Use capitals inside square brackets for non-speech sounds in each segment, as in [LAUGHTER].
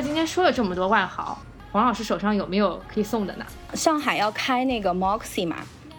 今天说了这么多万豪，黄老师手上有没有可以送的呢？上海要开那个 Moxie 嘛？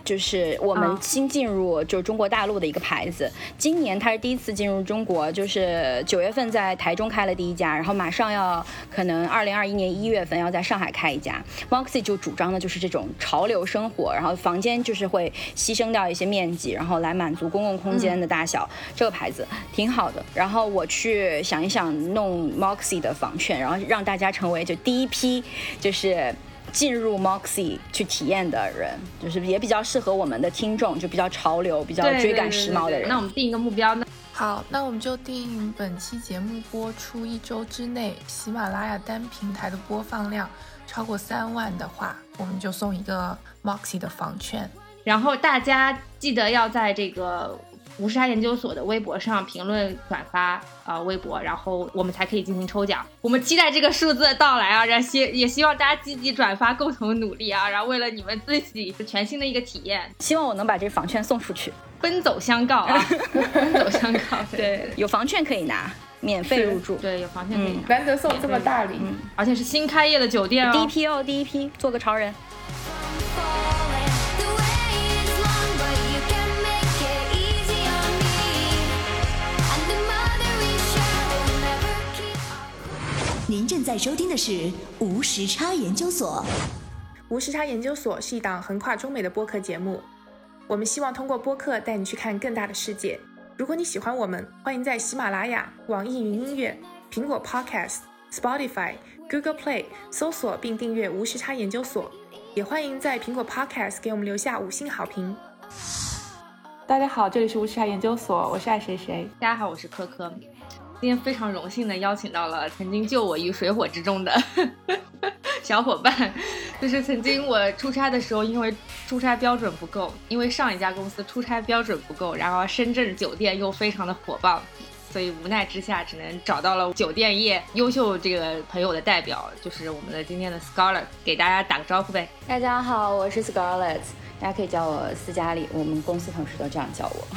就是我们新进入就是中国大陆的一个牌子，今年它是第一次进入中国，就是九月份在台中开了第一家，然后马上要可能二零二一年一月份要在上海开一家。Moxie 就主张的就是这种潮流生活，然后房间就是会牺牲掉一些面积，然后来满足公共空间的大小。这个牌子挺好的。然后我去想一想弄 Moxie 的房券，然后让大家成为就第一批就是。进入 Moxie 去体验的人，就是也比较适合我们的听众，就比较潮流、比较追赶时髦的人。那我们定一个目标呢？好，那我们就定本期节目播出一周之内，喜马拉雅单平台的播放量超过三万的话，我们就送一个 Moxie 的房券。然后大家记得要在这个。无沙研究所的微博上评论转发啊微博，然后我们才可以进行抽奖。我们期待这个数字的到来啊，然后希也希望大家积极转发，共同努力啊，然后为了你们自己全新的一个体验，希望我能把这房券送出去，奔走相告啊，[LAUGHS] 奔走相告。对，有房券可以拿，免费入住。对，有房券可以拿，难得送这么大礼，而且是新开业的酒店哦，第一批哦，第一批，做个潮人。您正在收听的是无时差研究所。无时差研究所是一档横跨中美的播客节目，我们希望通过播客带你去看更大的世界。如果你喜欢我们，欢迎在喜马拉雅、网易云音乐、苹果 Podcast、Spotify、Google Play 搜索并订阅无时差研究所，也欢迎在苹果 Podcast 给我们留下五星好评。大家好，这里是无时差研究所，我是爱谁谁。大家好，我是科科。今天非常荣幸的邀请到了曾经救我于水火之中的 [LAUGHS] 小伙伴，就是曾经我出差的时候，因为出差标准不够，因为上一家公司出差标准不够，然后深圳酒店又非常的火爆，所以无奈之下只能找到了酒店业优秀这个朋友的代表，就是我们的今天的 Scarlet，给大家打个招呼呗。大家好，我是 Scarlett，大家可以叫我斯嘉丽，我们公司同事都这样叫我。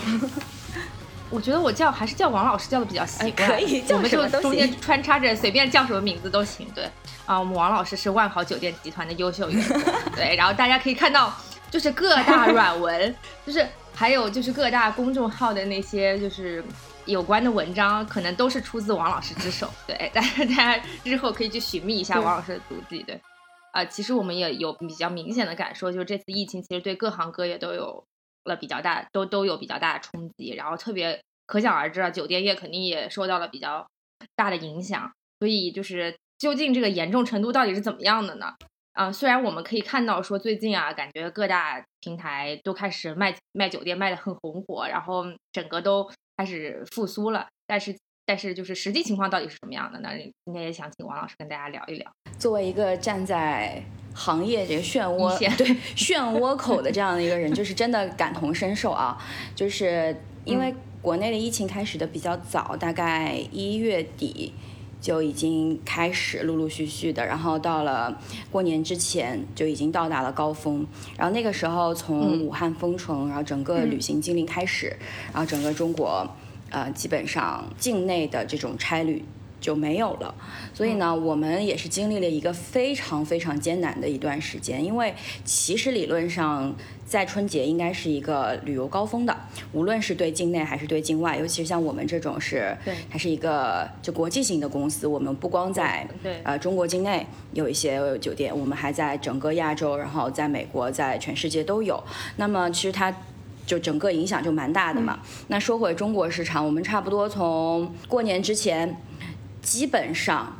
我觉得我叫还是叫王老师叫的比较习惯，可以，我们就中间穿插着随便叫什么名字都行。对，啊，我们王老师是万豪酒店集团的优秀员工。[LAUGHS] 对，然后大家可以看到，就是各大软文，[LAUGHS] 就是还有就是各大公众号的那些就是有关的文章，可能都是出自王老师之手。对，[LAUGHS] 大家大家日后可以去寻觅一下王老师的足迹。对，啊，其实我们也有比较明显的感受，就是这次疫情其实对各行各业都有。了比较大，都都有比较大的冲击，然后特别可想而知啊，酒店业肯定也受到了比较大的影响。所以就是究竟这个严重程度到底是怎么样的呢？啊，虽然我们可以看到说最近啊，感觉各大平台都开始卖卖酒店卖的很红火，然后整个都开始复苏了，但是但是就是实际情况到底是什么样的呢？今天也想请王老师跟大家聊一聊。作为一个站在行业这个漩涡对漩涡口的这样的一个人，就是真的感同身受啊！就是因为国内的疫情开始的比较早，大概一月底就已经开始陆陆续续的，然后到了过年之前就已经到达了高峰。然后那个时候从武汉封城，然后整个旅行禁令开始，然后整个中国呃基本上境内的这种差旅。就没有了，所以呢，我们也是经历了一个非常非常艰难的一段时间。因为其实理论上，在春节应该是一个旅游高峰的，无论是对境内还是对境外，尤其是像我们这种是，对，它是一个就国际型的公司，我们不光在对呃中国境内有一些酒店，我们还在整个亚洲，然后在美国，在全世界都有。那么其实它就整个影响就蛮大的嘛。那说回中国市场，我们差不多从过年之前。基本上，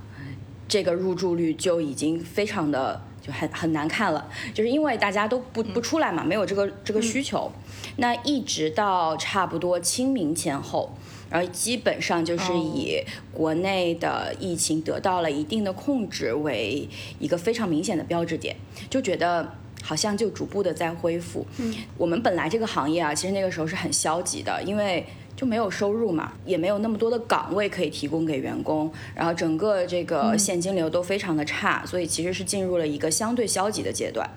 这个入住率就已经非常的就很很难看了，就是因为大家都不不出来嘛，没有这个这个需求。那一直到差不多清明前后，然后基本上就是以国内的疫情得到了一定的控制为一个非常明显的标志点，就觉得好像就逐步的在恢复。嗯，我们本来这个行业啊，其实那个时候是很消极的，因为。就没有收入嘛，也没有那么多的岗位可以提供给员工，然后整个这个现金流都非常的差，所以其实是进入了一个相对消极的阶段。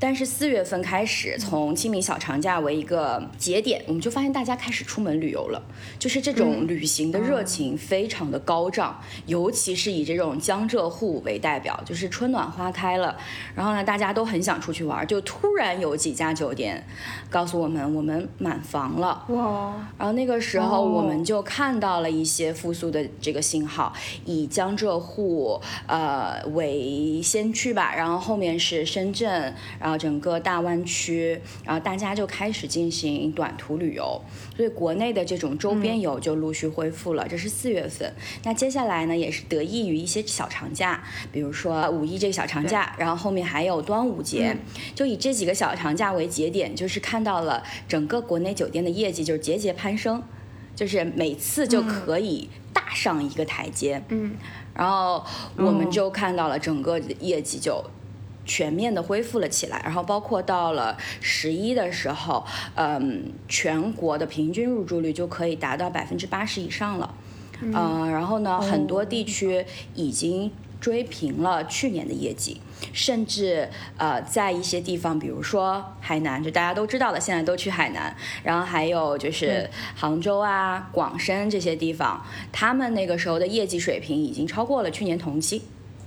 但是四月份开始，从清明小长假为一个节点，我们就发现大家开始出门旅游了，就是这种旅行的热情非常的高涨，尤其是以这种江浙沪为代表，就是春暖花开了，然后呢，大家都很想出去玩，就突然有几家酒店告诉我们我们满房了，哇，然后那个时候哦我们就看到了一些复苏的这个信号，以江浙沪呃为先驱吧，然后后面是深圳，然后整个大湾区，然后大家就开始进行短途旅游，所以国内的这种周边游就陆续恢复了，这是四月份。那接下来呢，也是得益于一些小长假，比如说五一这个小长假，然后后面还有端午节，就以这几个小长假为节点，就是看到了整个国内酒店的业绩就是节节攀升，就是每次就可以大上一个台阶。嗯，然后我们就看到了整个业绩就全面的恢复了起来，然后包括到了十一的时候，嗯，全国的平均入住率就可以达到百分之八十以上了，嗯、然后呢，很多地区已经追平了去年的业绩。甚至呃，在一些地方，比如说海南，就大家都知道的，现在都去海南。然后还有就是杭州啊、广深这些地方，他们那个时候的业绩水平已经超过了去年同期。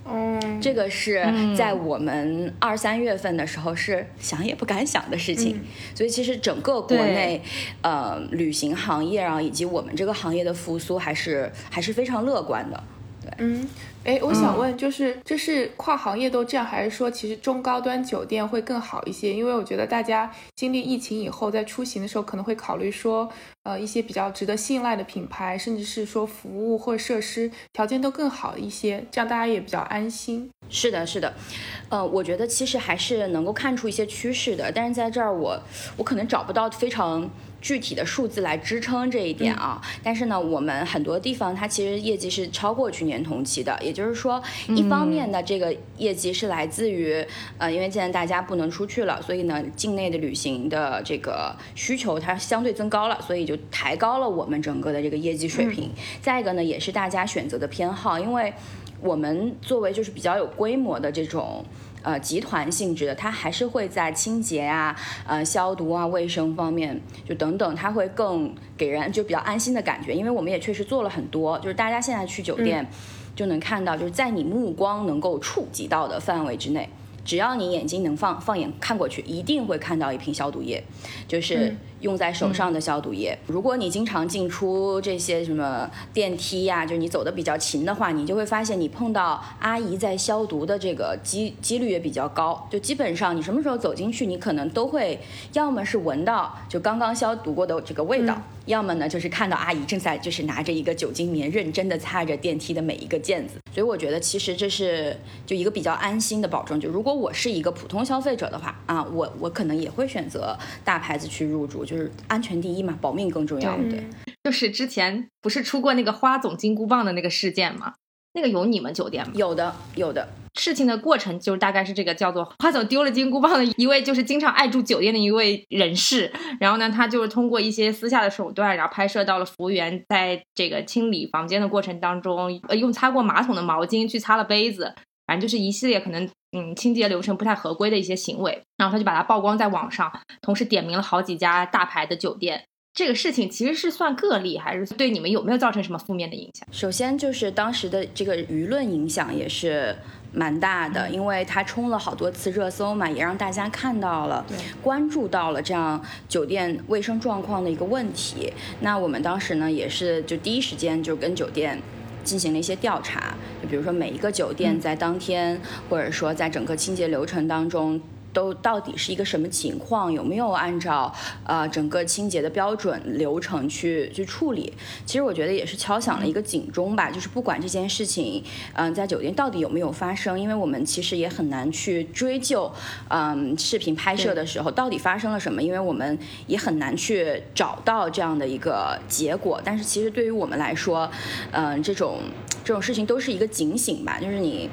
嗯，这个是在我们二三月份的时候是想也不敢想的事情，所以其实整个国内，呃，旅行行业啊，以及我们这个行业的复苏还是还是非常乐观的。嗯，哎，我想问，就是这是跨行业都这样，还是说其实中高端酒店会更好一些？因为我觉得大家经历疫情以后，在出行的时候可能会考虑说，呃，一些比较值得信赖的品牌，甚至是说服务或设施条件都更好一些，这样大家也比较安心。是的，是的，呃，我觉得其实还是能够看出一些趋势的，但是在这儿我我可能找不到非常具体的数字来支撑这一点啊。但是呢，我们很多地方它其实业绩是超过去年同期的，也就是说，一方面呢，这个业绩是来自于呃，因为现在大家不能出去了，所以呢，境内的旅行的这个需求它相对增高了，所以就抬高了我们整个的这个业绩水平。再一个呢，也是大家选择的偏好，因为。我们作为就是比较有规模的这种呃集团性质的，它还是会在清洁啊、呃消毒啊、卫生方面就等等，它会更给人就比较安心的感觉。因为我们也确实做了很多，就是大家现在去酒店就能看到，就是在你目光能够触及到的范围之内。只要你眼睛能放放眼看过去，一定会看到一瓶消毒液，就是用在手上的消毒液。如果你经常进出这些什么电梯呀、就是你走的比较勤的话，你就会发现你碰到阿姨在消毒的这个几几率也比较高。就基本上你什么时候走进去，你可能都会要么是闻到就刚刚消毒过的这个味道，要么呢就是看到阿姨正在就是拿着一个酒精棉认真的擦着电梯的每一个键子。所以我觉得其实这是就一个比较安心的保证。就如果我是一个普通消费者的话啊，我我可能也会选择大牌子去入住，就是安全第一嘛，保命更重要。嗯对，就是之前不是出过那个花总金箍棒的那个事件吗？那个有你们酒店吗？有的有的，事情的过程就是大概是这个叫做花总丢了金箍棒的一位，就是经常爱住酒店的一位人士。然后呢，他就是通过一些私下的手段，然后拍摄到了服务员在这个清理房间的过程当中，呃，用擦过马桶的毛巾去擦了杯子，反正就是一系列可能嗯清洁流程不太合规的一些行为。然后他就把它曝光在网上，同时点名了好几家大牌的酒店。这个事情其实是算个例，还是对你们有没有造成什么负面的影响？首先就是当时的这个舆论影响也是蛮大的，因为它冲了好多次热搜嘛，也让大家看到了、关注到了这样酒店卫生状况的一个问题。那我们当时呢，也是就第一时间就跟酒店。进行了一些调查，就比如说每一个酒店在当天，或者说在整个清洁流程当中，都到底是一个什么情况，有没有按照呃整个清洁的标准流程去去处理？其实我觉得也是敲响了一个警钟吧，就是不管这件事情，嗯、在酒店到底有没有发生，因为我们其实也很难去追究，嗯、视频拍摄的时候到底发生了什么，因为我们也很难去找到这样的一个结果。但是其实对于我们来说，嗯、这种这种事情都是一个警醒吧，就是你。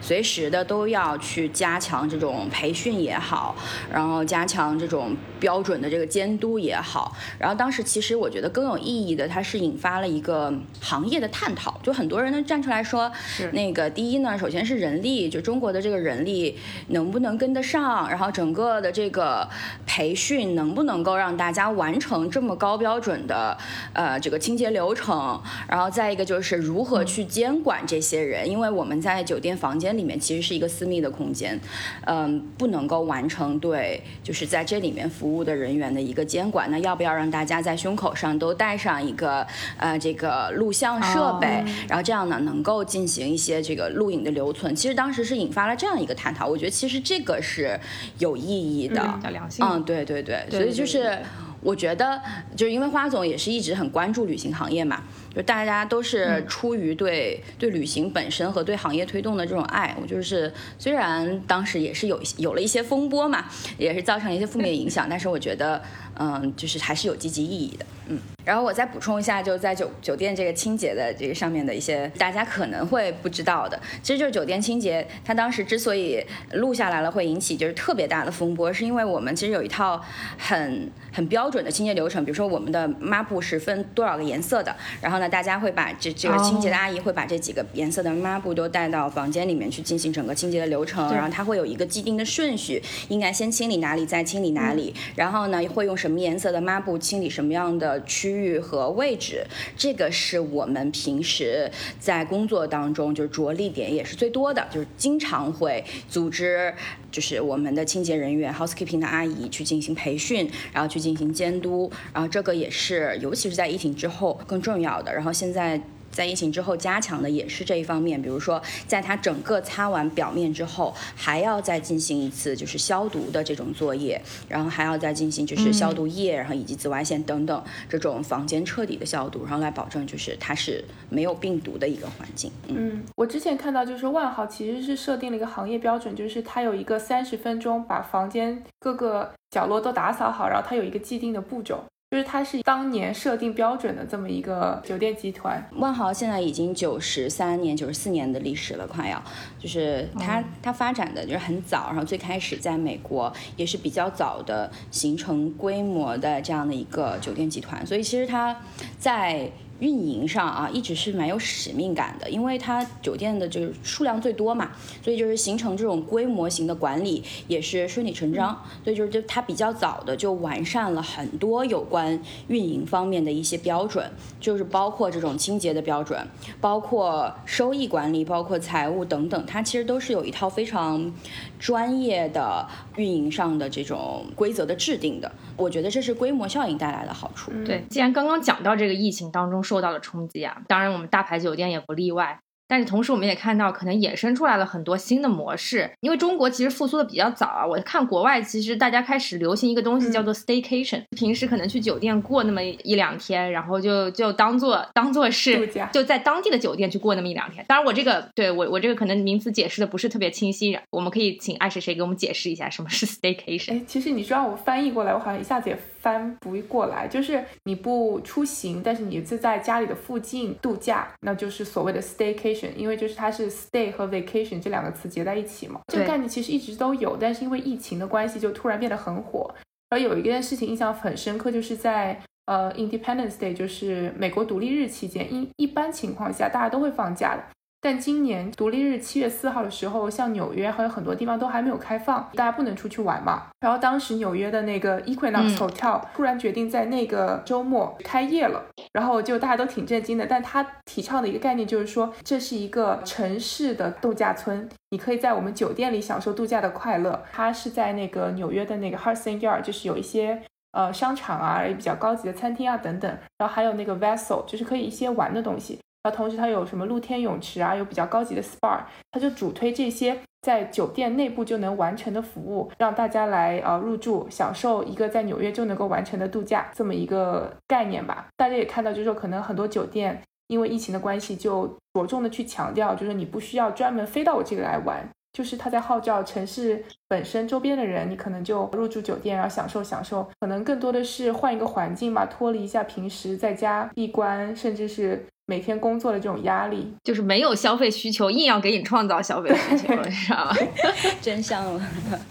随时的都要去加强这种培训也好，然后加强这种标准的这个监督也好。然后当时其实我觉得更有意义的，它是引发了一个行业的探讨，就很多人呢站出来说，那个第一呢，首先是人力，就中国的这个人力能不能跟得上，然后整个的这个培训能不能够让大家完成这么高标准的呃这个清洁流程，然后再一个就是如何去监管这些人，因为我们在酒店房间里面其实是一个私密的空间，嗯，不能够完成对就是在这里面服务的人员的一个监管。那要不要让大家在胸口上都带上一个呃这个录像设备，然后这样呢能够进行一些这个录影的留存？其实当时是引发了这样一个探讨，我觉得其实这个是有意义的，叫良性。嗯，对对对，所以就是我觉得就是因为花总也是一直很关注旅行行业嘛。就大家都是出于对对旅行本身和对行业推动的这种爱，我就是虽然当时也是有有了一些风波嘛，也是造成了一些负面影响，但是我觉得，嗯，就是还是有积极意义的，嗯。然后我再补充一下，就在酒酒店这个清洁的这个上面的一些大家可能会不知道的，其实就是酒店清洁，它当时之所以录下来了会引起就是特别大的风波，是因为我们其实有一套很很标准的清洁流程，比如说我们的抹布是分多少个颜色的，然后呢，大家会把这这个清洁的阿姨会把这几个颜色的抹布都带到房间里面去进行整个清洁的流程，然后它会有一个既定的顺序，应该先清理哪里，再清理哪里，然后呢会用什么颜色的抹布清理什么样的区域。和位置，这个是我们平时在工作当中就是着力点也是最多的，就是经常会组织，就是我们的清洁人员 housekeeping 的阿姨去进行培训，然后去进行监督，然后这个也是尤其是在疫情之后更重要的。然后现在。在疫情之后加强的也是这一方面，比如说，在它整个擦完表面之后，还要再进行一次就是消毒的这种作业，然后还要再进行就是消毒液，然后以及紫外线等等这种房间彻底的消毒，然后来保证就是它是没有病毒的一个环境。嗯，我之前看到就是万豪其实是设定了一个行业标准，就是它有一个三十分钟把房间各个角落都打扫好，然后它有一个既定的步骤。就是它是当年设定标准的这么一个酒店集团。万豪现在已经九十三年、九十四年的历史了，快要。就是它它发展的就是很早，然后最开始在美国也是比较早的形成规模的这样的一个酒店集团，所以其实它在。运营上啊，一直是蛮有使命感的，因为它酒店的就是数量最多嘛，所以就是形成这种规模型的管理也是顺理成章。所以就是就它比较早的就完善了很多有关运营方面的一些标准，就是包括这种清洁的标准，包括收益管理，包括财务等等，它其实都是有一套非常专业的运营上的这种规则的制定的。我觉得这是规模效应带来的好处。对，既然刚刚讲到这个疫情当中。受到了冲击啊！当然，我们大牌酒店也不例外。但是同时，我们也看到可能衍生出来了很多新的模式。因为中国其实复苏的比较早啊，我看国外其实大家开始流行一个东西叫做 staycation，平时可能去酒店过那么一两天，然后就就当做当做是度假就在当地的酒店去过那么一两天。当然，我这个对我我这个可能名词解释的不是特别清晰，我们可以请爱谁谁给我们解释一下什么是 staycation。哎，其实你说让我翻译过来，我好像一下子也翻不过来。就是你不出行，但是你就在家里的附近度假，那就是所谓的 staycation。因为就是它是 stay 和 vacation 这两个词结在一起嘛，这个概念其实一直都有，但是因为疫情的关系就突然变得很火。而有一件事情印象很深刻，就是在呃 Independence Day，就是美国独立日期间，一一般情况下大家都会放假的。但今年独立日七月四号的时候，像纽约还有很多地方都还没有开放，大家不能出去玩嘛。然后当时纽约的那个 Equinox Hotel 突然决定在那个周末开业了，然后就大家都挺震惊的。但他提倡的一个概念就是说，这是一个城市的度假村，你可以在我们酒店里享受度假的快乐。它是在那个纽约的那个 Hudson Yard，就是有一些呃商场啊，比较高级的餐厅啊等等，然后还有那个 Vessel，就是可以一些玩的东西。然后同时它有什么露天泳池啊，有比较高级的 SPA，它就主推这些在酒店内部就能完成的服务，让大家来呃入住，享受一个在纽约就能够完成的度假这么一个概念吧。大家也看到，就是说可能很多酒店因为疫情的关系，就着重的去强调，就是你不需要专门飞到我这里来玩，就是他在号召城市本身周边的人，你可能就入住酒店，然后享受享受，可能更多的是换一个环境吧，脱离一下平时在家闭关，甚至是。每天工作的这种压力。就是没有消费需求，硬要给你创造消费需求，你知道吗？[LAUGHS] 真相了。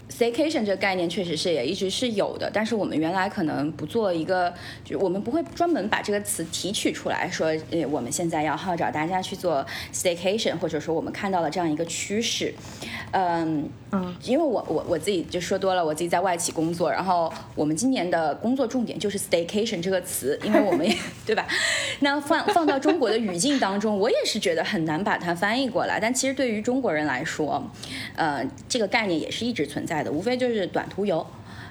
Staycation 这个概念确实是也一直是有的，但是我们原来可能不做一个，就我们不会专门把这个词提取出来说，呃，我们现在要号召大家去做 Staycation，或者说我们看到了这样一个趋势。嗯嗯，因为我我我自己就说多了，我自己在外企工作，然后我们今年的工作重点就是 Staycation 这个词，因为我们也 [LAUGHS] 对吧？那放放到中国的语境当中，我也是觉得很难把它翻译过来。但其实对于中国人来说，呃，这个概念也是一直存在的，无非就是短途游，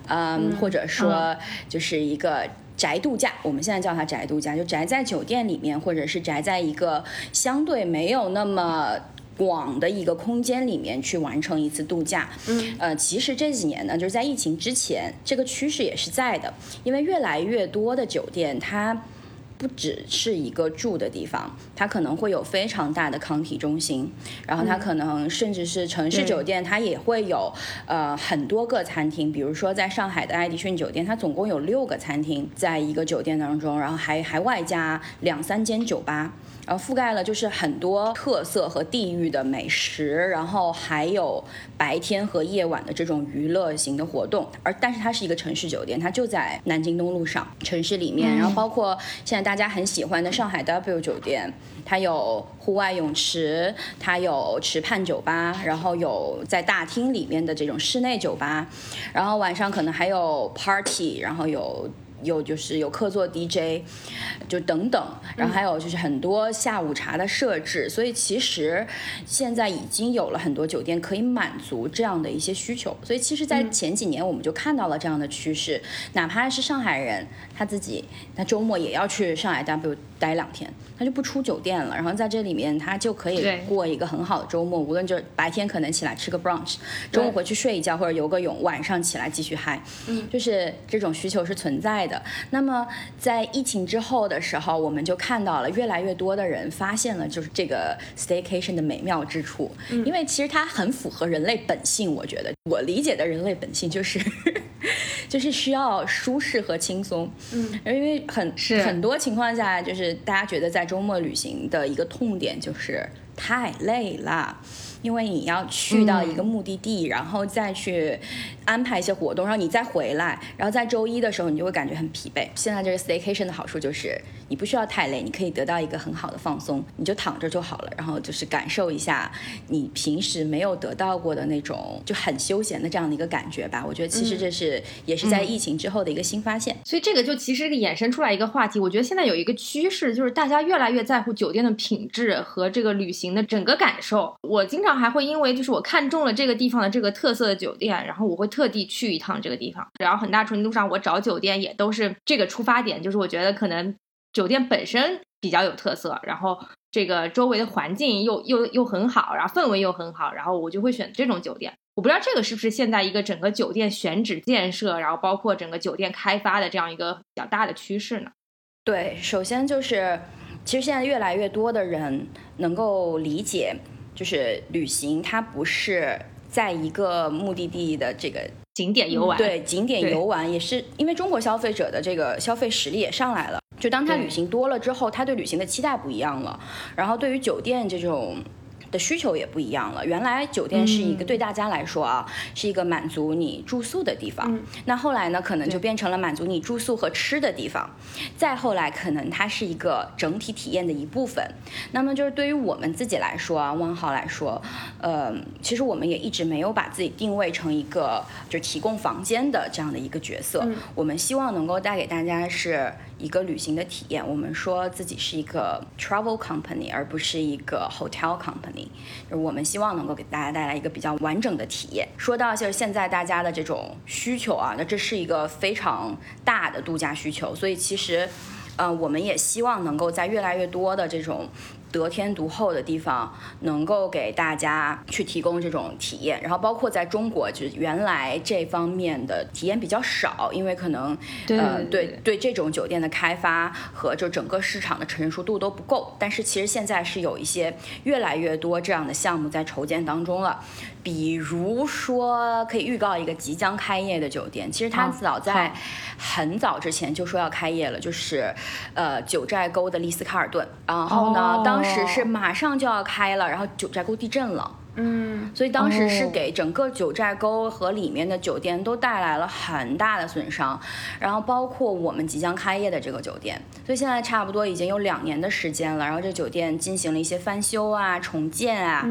嗯，或者说就是一个宅度假。我们现在叫它宅度假，就宅在酒店里面，或者是宅在一个相对没有那么。广的一个空间里面去完成一次度假，嗯，呃，其实这几年呢，就是在疫情之前，这个趋势也是在的，因为越来越多的酒店它。不只是一个住的地方，它可能会有非常大的康体中心，然后它可能甚至是城市酒店，它也会有呃很多个餐厅。比如说在上海的爱迪逊酒店，它总共有六个餐厅在一个酒店当中，然后还还外加两三间酒吧，然后覆盖了就是很多特色和地域的美食，然后还有白天和夜晚的这种娱乐型的活动。而但是它是一个城市酒店，它就在南京东路上城市里面，然后包括现在。大家很喜欢的上海 W 酒店，它有户外泳池，它有池畔酒吧，然后有在大厅里面的这种室内酒吧，然后晚上可能还有 party，然后有。有就是有客座 DJ，就等等，然后还有就是很多下午茶的设置，所以其实现在已经有了很多酒店可以满足这样的一些需求。所以其实，在前几年我们就看到了这样的趋势，哪怕是上海人他自己，他周末也要去上海 W 待两天，他就不出酒店了，然后在这里面他就可以过一个很好的周末。无论就是白天可能起来吃个 brunch，中午回去睡一觉或者游个泳，晚上起来继续嗨，嗯，就是这种需求是存在的。那么，在疫情之后的时候，我们就看到了越来越多的人发现了就是这个 staycation 的美妙之处，因为其实它很符合人类本性。我觉得我理解的人类本性就是，就是需要舒适和轻松。嗯，因为很很多情况下，就是大家觉得在周末旅行的一个痛点就是太累了。因为你要去到一个目的地，然后再去安排一些活动，然后你再回来，然后在周一的时候你就会感觉很疲惫。现在这个 staycation 的好处就是你不需要太累，你可以得到一个很好的放松，你就躺着就好了，然后就是感受一下你平时没有得到过的那种就很休闲的这样的一个感觉吧。我觉得其实这是也是在疫情之后的一个新发现。所以这个就其实衍生出来一个话题，我觉得现在有一个趋势就是大家越来越在乎酒店的品质和这个旅行的整个感受。我经常。还会因为就是我看中了这个地方的这个特色的酒店，然后我会特地去一趟这个地方。然后很大程度上我找酒店也都是这个出发点，就是我觉得可能酒店本身比较有特色，然后这个周围的环境又又又很好，然后氛围又很好，然后我就会选这种酒店。我不知道这个是不是现在一个整个酒店选址建设，然后包括整个酒店开发的这样一个比较大的趋势呢？对，首先就是其实现在越来越多的人能够理解。就是旅行，它不是在一个目的地的这个景点游玩，对景点游玩也是因为中国消费者的这个消费实力也上来了。就当他旅行多了之后，他对旅行的期待不一样了。然后对于酒店这种。的需求也不一样了。原来酒店是一个对大家来说啊，是一个满足你住宿的地方。那后来呢，可能就变成了满足你住宿和吃的地方。再后来，可能它是一个整体体验的一部分。那么就是对于我们自己来说啊，汪豪来说，呃，其实我们也一直没有把自己定位成一个就提供房间的这样的一个角色。我们希望能够带给大家是。一个旅行的体验，我们说自己是一个 travel company，而不是一个 hotel company。就我们希望能够给大家带来一个比较完整的体验。说到就是现在大家的这种需求啊，那这是一个非常大的度假需求，所以其实，呃，我们也希望能够在越来越多的这种。得天独厚的地方，能够给大家去提供这种体验，然后包括在中国，就是原来这方面的体验比较少，因为可能，呃，对对，这种酒店的开发和就整个市场的成熟度都不够。但是其实现在是有一些越来越多这样的项目在筹建当中了。比如说，可以预告一个即将开业的酒店。其实它早在很早之前就说要开业了，就是呃九寨沟的丽思卡尔顿。然后呢，哦当时是马上就要开了，然后九寨沟地震了。嗯，所以当时是哦给整个九寨沟和里面的酒店都带来了很大的损伤，然后包括我们即将开业的这个酒店，所以现在差不多已经有两年的时间了，然后这酒店进行了一些翻修啊、重建啊。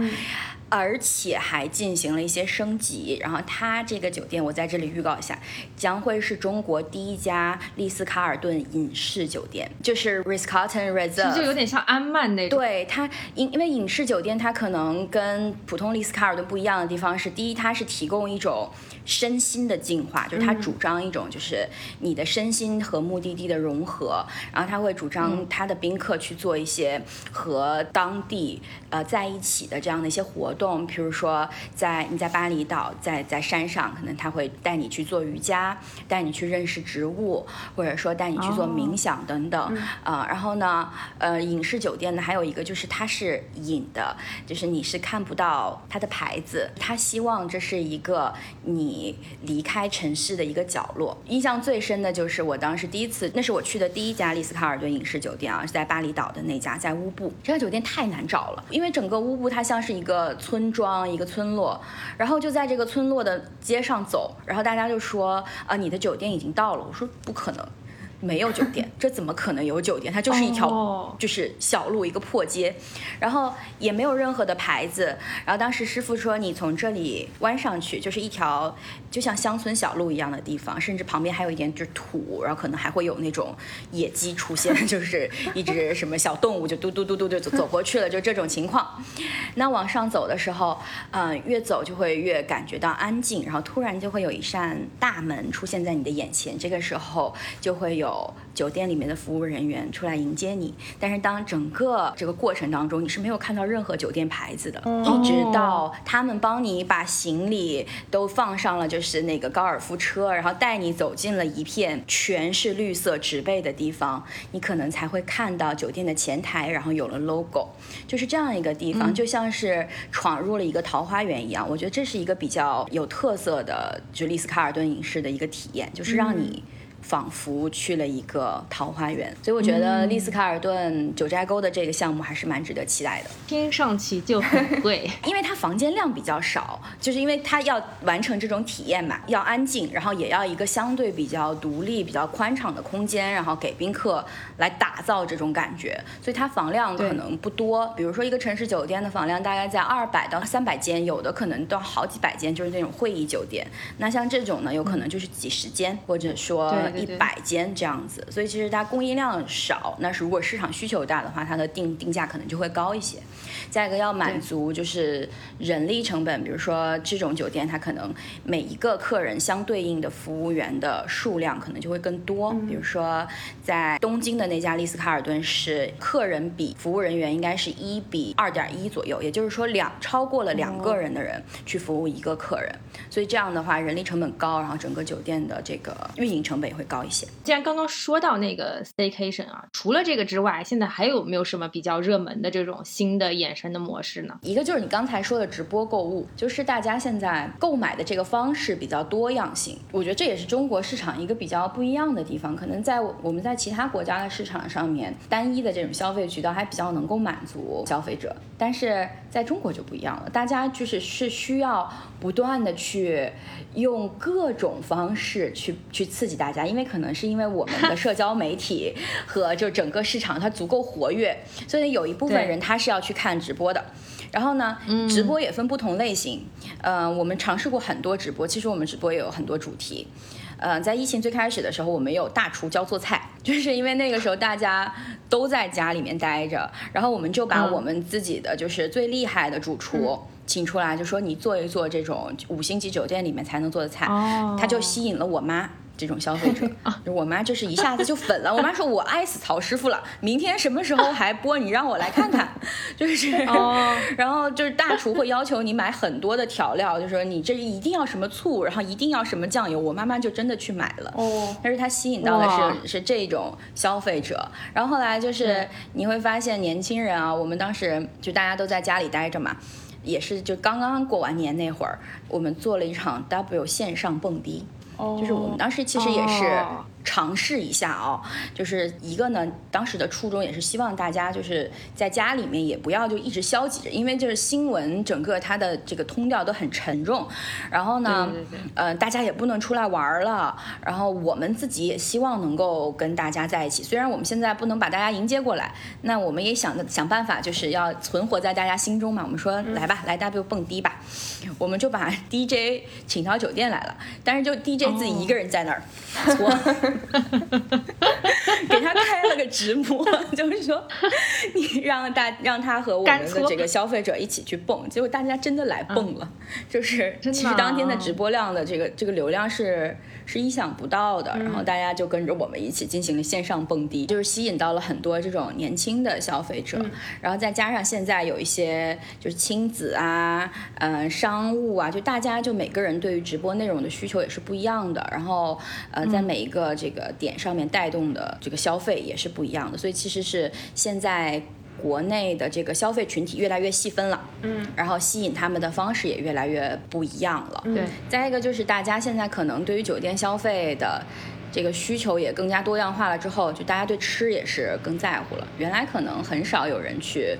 而且还进行了一些升级，然后它这个酒店我在这里预告一下，将会是中国第一家丽思卡尔顿隐士酒店，就是 Ritz Carlton Reserve，就有点像安曼那种。对它，因因为隐士酒店它可能跟普通丽思卡尔顿不一样的地方是，第一，它是提供一种身心的净化，就是它主张一种就是你的身心和目的地的融合，然后它会主张它的宾客去做一些和当地呃在一起的这样的一些活动，比如说在你在巴厘岛，在在山上，可能他会带你去做瑜伽，带你去认识植物，或者说带你去做冥想等等啊、然后呢，呃，影视酒店呢还有一个就是它是隐的，就是你是看不到它的牌子，他希望这是一个你离开城市的一个角落。印象最深的就是我当时第一次，那是我去的第一家丽思卡尔顿影视酒店啊，是在巴厘岛的那家，在乌布。这家酒店太难找了，因为整个乌布它像是一个村庄、一个村落，然后就在这个村落的街上走，然后大家就说，啊，你的酒店已经到了。我说不可能。没有酒店，[LAUGHS] 这怎么可能有酒店？它就是一条哦就是小路一个破街，然后也没有任何的牌子。然后当时师傅说，你从这里弯上去就是一条就像乡村小路一样的地方，甚至旁边还有一点就是土，然后可能还会有那种野鸡出现，[LAUGHS] 就是一只什么小动物就嘟嘟嘟嘟就走走过去了，就这种情况。那往上走的时候，嗯、越走就会越感觉到安静，然后突然就会有一扇大门出现在你的眼前，这个时候就会有酒店里面的服务人员出来迎接你。但是当整个这个过程当中，你是没有看到任何酒店牌子的，一直到他们帮你把行李都放上了，就是那个高尔夫车，然后带你走进了一片全是绿色植被的地方，你可能才会看到酒店的前台，然后有了 logo，就是这样一个地方，就像是闯入了一个桃花源一样。我觉得这是一个比较有特色的，就丽思卡尔顿影视的一个体验，就是让你。仿佛去了一个桃花源，所以我觉得丽思卡尔顿九寨沟的这个项目还是蛮值得期待的。听上去就很贵。[LAUGHS] 因为它房间量比较少，就是因为它要完成这种体验嘛，要安静，然后也要一个相对比较独立、比较宽敞的空间，然后给宾客来打造这种感觉，所以它房量可能不多。比如说一个城市酒店的房量大概在二百到三百间，有的可能到好几百间，就是那种会议酒店。那像这种呢，有可能就是几十间，或者说一百间这样子。所以其实它供应量少，那是如果市场需求大的话，它的定定价可能就会高一些。再一个要满足就是人力成本，比如说这种酒店，它可能每一个客人相对应的服务员的数量可能就会更多。比如说在东京的那家丽思卡尔顿是客人比服务人员应该是一比二点一左右，也就是说两超过了两个人的人去服务一个客人，所以这样的话人力成本高，然后整个酒店的这个运营成本也会高一些。既然刚刚说到那个 staycation 啊，除了这个之外，现在还有没有什么比较热门的这种新的衍生的模式呢？一个就是你刚才说的直播购物，就是大家现在购买的这个方式比较多样性，我觉得这也是中国市场一个比较不一样的地方。可能在我们在其他国家的市场上面，单一的这种消费渠道还比较能够满足消费者，但是在中国就不一样了，大家就是是需要不断的去用各种方式去去刺激大家，因为可能是因为我们的社交媒体和就整个市场它足够活跃，所以有一部分人他是要去看直播的。然后呢，直播也分不同类型。呃，我们尝试过很多直播，其实我们直播也有很多主题。呃，在疫情最开始的时候，我们有大厨教做菜，就是因为那个时候大家都在家里面待着，然后我们就把嗯。我们自己的就是最厉害的主厨。请出来就说你做一做这种五星级酒店里面才能做的菜，哦。他就吸引了我妈这种消费者。[LAUGHS] 就我妈就是一下子就粉了，我妈说我爱死曹师傅了，明天什么时候还播你让我来看看，[LAUGHS] 就是。哦 [LAUGHS] 然后就是大厨会要求你买很多的调料，就说你这一定要什么醋，然后一定要什么酱油。我妈妈就真的去买了。哦，但是她吸引到的是是这种消费者，然后后来就是你会发现年轻人啊，我们当时就大家都在家里待着嘛。也是就刚刚过完年那会儿，我们做了一场 W 线上蹦迪。就是我们当时其实也是尝试一下哦，就是一个呢，当时的初衷也是希望大家就是在家里面也不要就一直消极着，因为就是新闻整个它的这个通调都很沉重，然后呢，对对对。呃，大家也不能出来玩儿了，然后我们自己也希望能够跟大家在一起，虽然我们现在不能把大家迎接过来，那我们也想想办法，就是要存活在大家心中嘛。我们说来吧，来 W 蹦迪吧，我们就把 [LAUGHS] DJ 请到酒店来了，但是就 DJ 自己一个人在那儿搓，[LAUGHS] [LAUGHS] 给他开了个直播，[LAUGHS] 就是说你让大让他和我们的这个消费者一起去蹦，结果大家真的来蹦了，就是其实当天的啊直播量的这个这个流量是是意想不到的，然后大家就跟着我们一起进行了线上蹦迪，就是吸引到了很多这种年轻的消费者，然后再加上现在有一些就是亲子啊，呃，商务啊，就大家就每个人对于直播内容的需求也是不一样的，然后呃，在每一个这个点上面带动的这个消费也是不一样的，所以其实是现在。国内的这个消费群体越来越细分了，嗯，然后吸引他们的方式也越来越不一样了，对，再一个就是大家现在可能对于酒店消费的这个需求也更加多样化了，之后就大家对吃也是更在乎了。原来可能很少有人去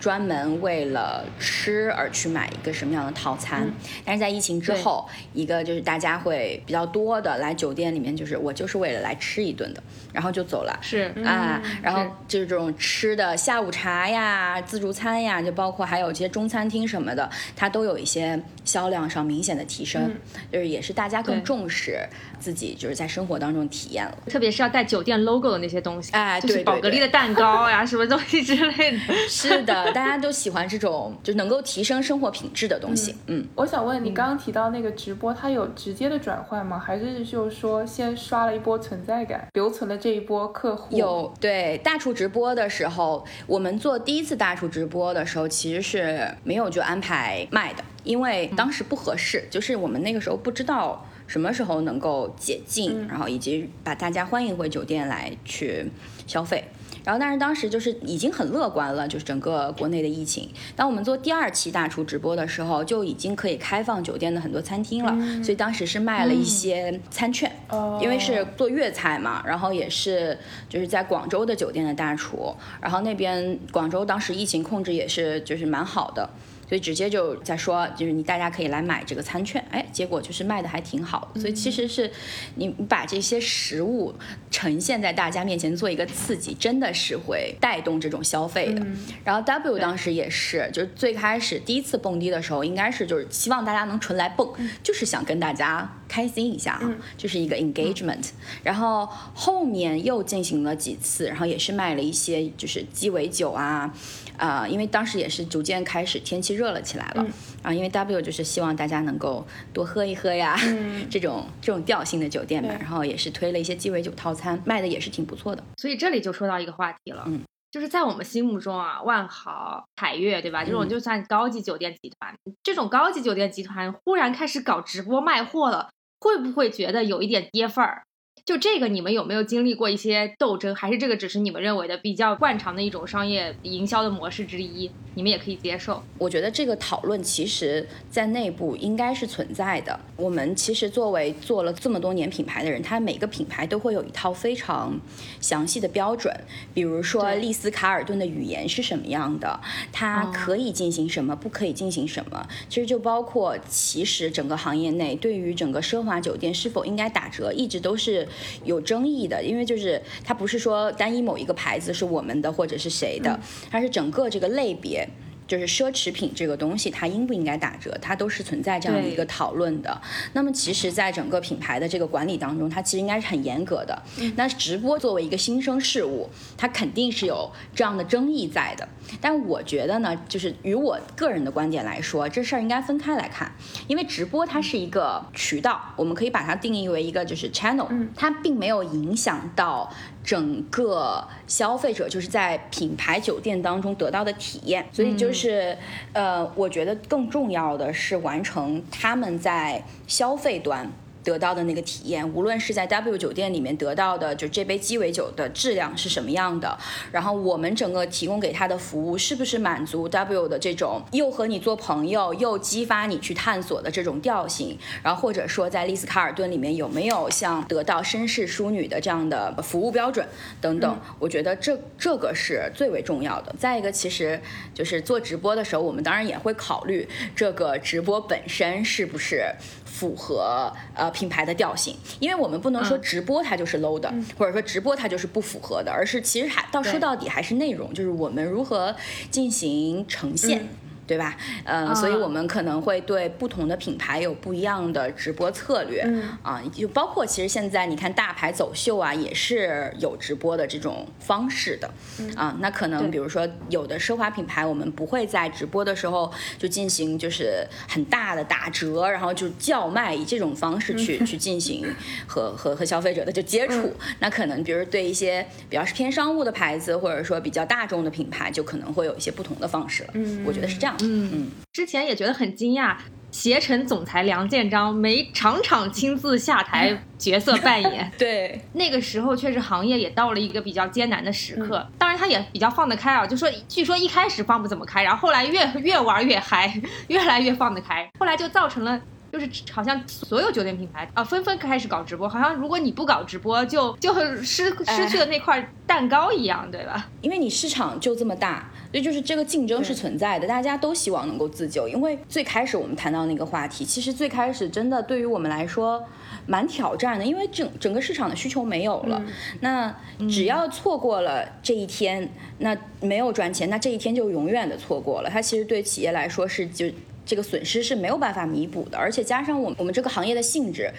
专门为了吃而去买一个什么样的套餐，但是在疫情之后，一个就是大家会比较多的来酒店里面，就是我就是为了来吃一顿的，然后就走了。是啊，然后就是这种吃的下午茶呀、自助餐呀，就包括还有一些中餐厅什么的，它都有一些销量上明显的提升，就是也是大家更重视自己就是在生活当中体验了。特别是要带酒店 logo 的那些东西，哎就是宝格丽的蛋糕呀，[LAUGHS] 什么东西之类的。是的，大家都喜欢这种就能够提升生活品质的东西。嗯，我想问你，刚刚提到那个直播，它有直接的转换吗？还是就是说先刷了一波存在感，留存了这一波客户？有对大厨直播的时候，我们做第一次大厨直播的时候，其实是没有就安排卖的，因为当时不合适，就是我们那个时候不知道什么时候能够解禁，然后以及把大家欢迎回酒店来去消费。然后，但是当时就是已经很乐观了，就是整个国内的疫情。当我们做第二期大厨直播的时候，就已经可以开放酒店的很多餐厅了，所以当时是卖了一些餐券，哦因为是做粤菜嘛，然后也是就是在广州的酒店的大厨，然后那边广州当时疫情控制也是就是蛮好的。所以直接就在说，就是你大家可以来买这个餐券，哎，结果就是卖的还挺好的。所以其实是你你把这些食物呈现在大家面前做一个刺激，真的是会带动这种消费的。然后 W 当时也是，就是最开始第一次蹦迪的时候，应该是就是希望大家能纯来蹦，就是想跟大家开心一下啊，就是一个 engagement。然后后面又进行了几次，然后也是卖了一些就是鸡尾酒啊。啊、因为当时也是逐渐开始天气热了起来了，啊，因为 W 就是希望大家能够多喝一喝呀，[LAUGHS] 这种这种调性的酒店嘛，然后也是推了一些鸡尾酒套餐，卖的也是挺不错的。所以这里就说到一个话题了，嗯，就是在我们心目中啊，万豪、凯悦，对吧？这种嗯就算高级酒店集团，这种高级酒店集团忽然开始搞直播卖货了，会不会觉得有一点跌份儿？就这个，你们有没有经历过一些斗争？还是这个只是你们认为的比较惯常的一种商业营销的模式之一？你们也可以接受。我觉得这个讨论其实在内部应该是存在的。我们其实作为做了这么多年品牌的人，他每个品牌都会有一套非常详细的标准，比如说丽思卡尔顿的语言是什么样的，它哦可以进行什么，不可以进行什么。其实就包括其实整个行业内对于整个奢华酒店是否应该打折，一直都是有争议的，因为就是它不是说单一某一个牌子是我们的或者是谁的，它是整个这个类别。就是奢侈品这个东西，它应不应该打折，它都是存在这样的一个讨论的。那么，其实，在整个品牌的这个管理当中，它其实应该是很严格的。那直播作为一个新生事物，它肯定是有这样的争议在的。但我觉得呢，就是与我个人的观点来说，这事儿应该分开来看，因为直播它是一个渠道，我们可以把它定义为一个就是 channel，它并没有影响到整个消费者就是在品牌酒店当中得到的体验，所以就是、呃，我觉得更重要的是完成他们在消费端。得到的那个体验，无论是在 W 酒店里面得到的，就这杯鸡尾酒的质量是什么样的，然后我们整个提供给他的服务是不是满足 W 的这种又和你做朋友又激发你去探索的这种调性，然后或者说在丽思卡尔顿里面有没有像得到绅士淑女的这样的服务标准等等，我觉得这这个是最为重要的。再一个，其实就是做直播的时候，我们当然也会考虑这个直播本身是不是。符合呃品牌的调性，因为我们不能说直播它就是 low 的，或者说直播它就是不符合的，而是其实还到说到底还是内容，就是我们如何进行呈现。对吧？呃，所以我们可能会对不同的品牌有不一样的直播策略啊，就包括其实现在你看大牌走秀啊，也是有直播的这种方式的啊。那可能比如说有的奢华品牌，我们不会在直播的时候就进行就是很大的打折，然后就叫卖以这种方式去 [LAUGHS] 去进行和和和消费者的就接触。那可能比如对一些比较是偏商务的牌子，或者说比较大众的品牌，就可能会有一些不同的方式了。嗯，我觉得是这样。嗯嗯，之前也觉得很惊讶，携程总裁梁建章没场场亲自下台角色扮演。[LAUGHS] 对，那个时候确实行业也到了一个比较艰难的时刻。当然他也比较放得开啊，就说据说一开始放不怎么开，然后后来越越玩越嗨，[LAUGHS] 越来越放得开，后来就造成了。就是好像所有酒店品牌啊，纷纷开始搞直播，好像如果你不搞直播，就就失失去了那块蛋糕一样，对吧？[LAUGHS] 因为你市场就这么大，所以就是这个竞争是存在的，大家都希望能够自救。因为最开始我们谈到那个话题，其实最开始真的对于我们来说蛮挑战的，因为整整个市场的需求没有了，那只要错过了这一天，那没有赚钱，那这一天就永远的错过了。它其实对企业来说是就。这个损失是没有办法弥补的，而且加上我我们这个行业的性质，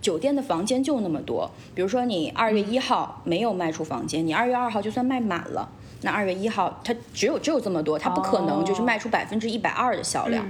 酒店的房间就那么多。比如说你二月一号没有卖出房间，你二月二号就算卖满了，那二月一号它只有只有这么多，它不可能就是卖出百分之一百二的销量。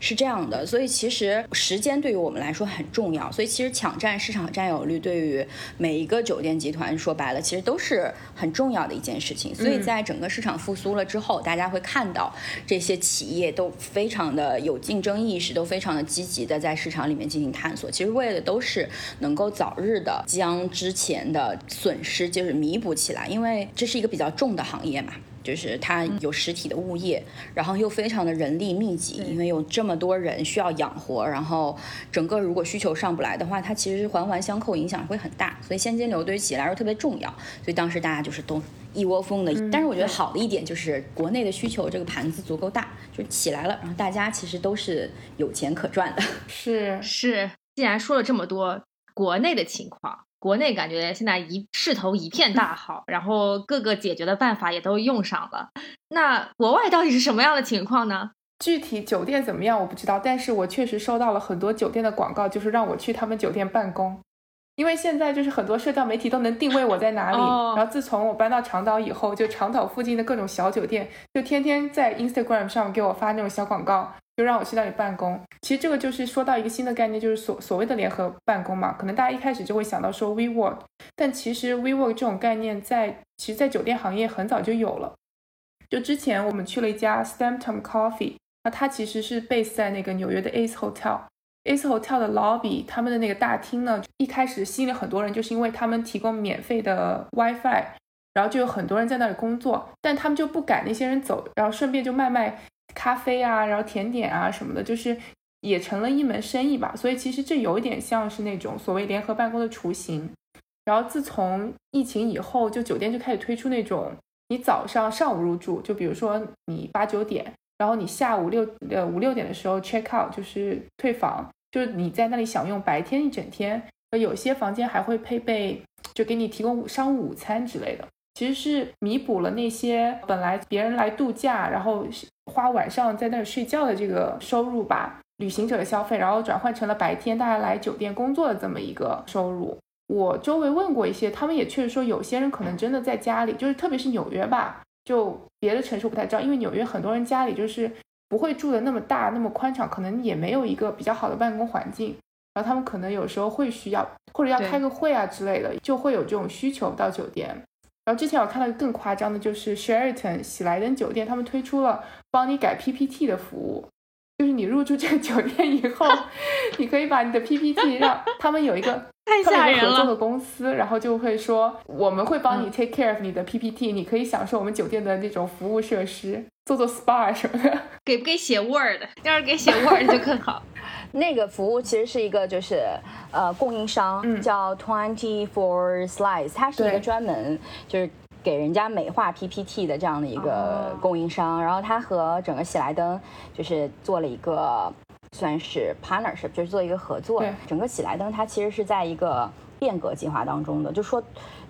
是这样的，所以其实时间对于我们来说很重要。所以其实抢占市场占有率对于每一个酒店集团说白了，其实都是很重要的一件事情。所以在整个市场复苏了之后，大家会看到这些企业都非常的有竞争意识，都非常的积极的在市场里面进行探索。其实为的都是能够早日的将之前的损失就是弥补起来，因为这是一个比较重的行业嘛。就是它有实体的物业，然后又非常的人力密集，因为有这么多人需要养活，然后整个如果需求上不来的话，它其实环环相扣，影响会很大。所以现金流对于企业来说特别重要。所以当时大家就是都一窝蜂的。但是我觉得好的一点就是国内的需求这个盘子足够大，就起来了，然后大家其实都是有钱可赚的。是 [LAUGHS] 是，既然说了这么多国内的情况。国内感觉现在一势头一片大 [LAUGHS] 好，然后各个解决的办法也都用上了。那国外到底是什么样的情况呢？具体酒店怎么样我不知道，但是我确实收到了很多酒店的广告，就是让我去他们酒店办公。因为现在就是很多社交媒体都能定位我在哪里，然后自从我搬到长岛以后，就长岛附近的各种小酒店就天天在 Instagram 上给我发那种小广告。就让我去那里办公。其实这个就是说到一个新的概念，就是所所谓的联合办公嘛。可能大家一开始就会想到说 WeWork，但其实 WeWork 这种概念在其实，在酒店行业很早就有了。就之前我们去了一家 Stampton Coffee，那它其实是 base 在那个纽约的 Ace Hotel。Ace Hotel 的 lobby，他们的那个大厅呢，一开始吸引了很多人，就是因为他们提供免费的 WiFi，然后就有很多人在那里工作，但他们就不赶那些人走，然后顺便就卖卖。咖啡啊，然后甜点啊什么的，就是也成了一门生意吧。所以其实这有一点像是那种所谓联合办公的雏形。然后自从疫情以后，就酒店就开始推出那种你早上上午入住，就比如说你八九点，然后你下午六呃五六点的时候 check out，就是退房，就是你在那里享用白天一整天。有些房间还会配备，就给你提供商务午餐之类的。其实是弥补了那些本来别人来度假，然后花晚上在那儿睡觉的这个收入吧，旅行者的消费，然后转换成了白天大家来酒店工作的这么一个收入。我周围问过一些，他们也确实说，有些人可能真的在家里，就是特别是纽约吧，就别的城市我不太知道，因为纽约很多人家里就是不会住的那么大那么宽敞，可能也没有一个比较好的办公环境，然后他们可能有时候会需要或者要开个会啊之类的，就会有这种需求到酒店。然后之前我看到更夸张的，就是 Sheraton 喜来登酒店，他们推出了帮你改 PPT 的服务，就是你入住这个酒店以后，你可以把你的 PPT 让他们有一个 [LAUGHS] 太他们吓人了。有一个合作的公司，然后就会说我们会帮你 take care of 你的 PPT，、你可以享受我们酒店的那种服务设施，做做 SPA 什么的。给不给写 Word？要是给写 Word 就更好。[LAUGHS] 那个服务其实是一个就是呃供应商，嗯叫 Twenty Four Slides，它是一个专门就是给人家美化 PPT 的这样的一个哦供应商，然后它和整个喜来登就是做了一个算是 partnership，就是做一个合作。整个喜来登它其实是在一个变革计划当中的，就说。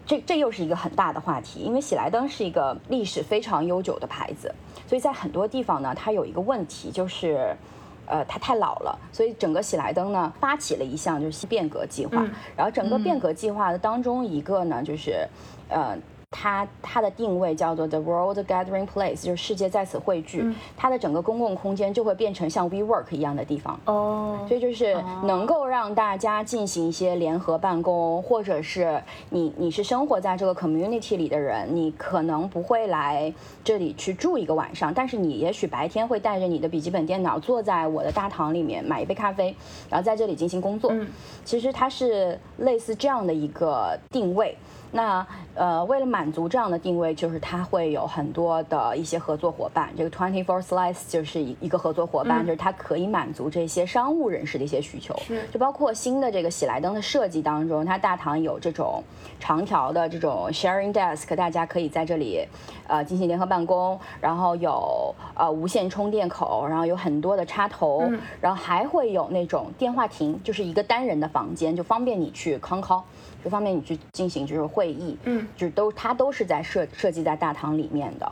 这这又是一个很大的话题，因为喜来登是一个历史非常悠久的牌子，所以在很多地方呢，它有一个问题就是，呃，它太老了，所以整个喜来登呢发起了一项就是变革计划，嗯然后整个变革计划的当中一个呢就是，呃。它它的定位叫做 The World Gathering Place，就是世界在此汇聚。嗯它的整个公共空间就会变成像 WeWork 一样的地方。哦，所以就是能够让大家进行一些联合办公，或者是你你是生活在这个 community 里的人，你可能不会来这里去住一个晚上，但是你也许白天会带着你的笔记本电脑坐在我的大堂里面买一杯咖啡，然后在这里进行工作。嗯其实它是类似这样的一个定位。那呃，为了满足这样的定位，就是它会有很多的一些合作伙伴。这个 Twenty Four Slice 就是一一个合作伙伴，嗯就是它可以满足这些商务人士的一些需求。是就包括新的这个喜来登的设计当中，它大堂有这种长条的这种 sharing desk，大家可以在这里呃进行联合办公，然后有呃无线充电口，然后有很多的插头，嗯然后还会有那种电话亭，就是一个单人的房间，就方便你去 con call，就方面你去进行就是会议，嗯，就是都它都是在设设计在大堂里面的。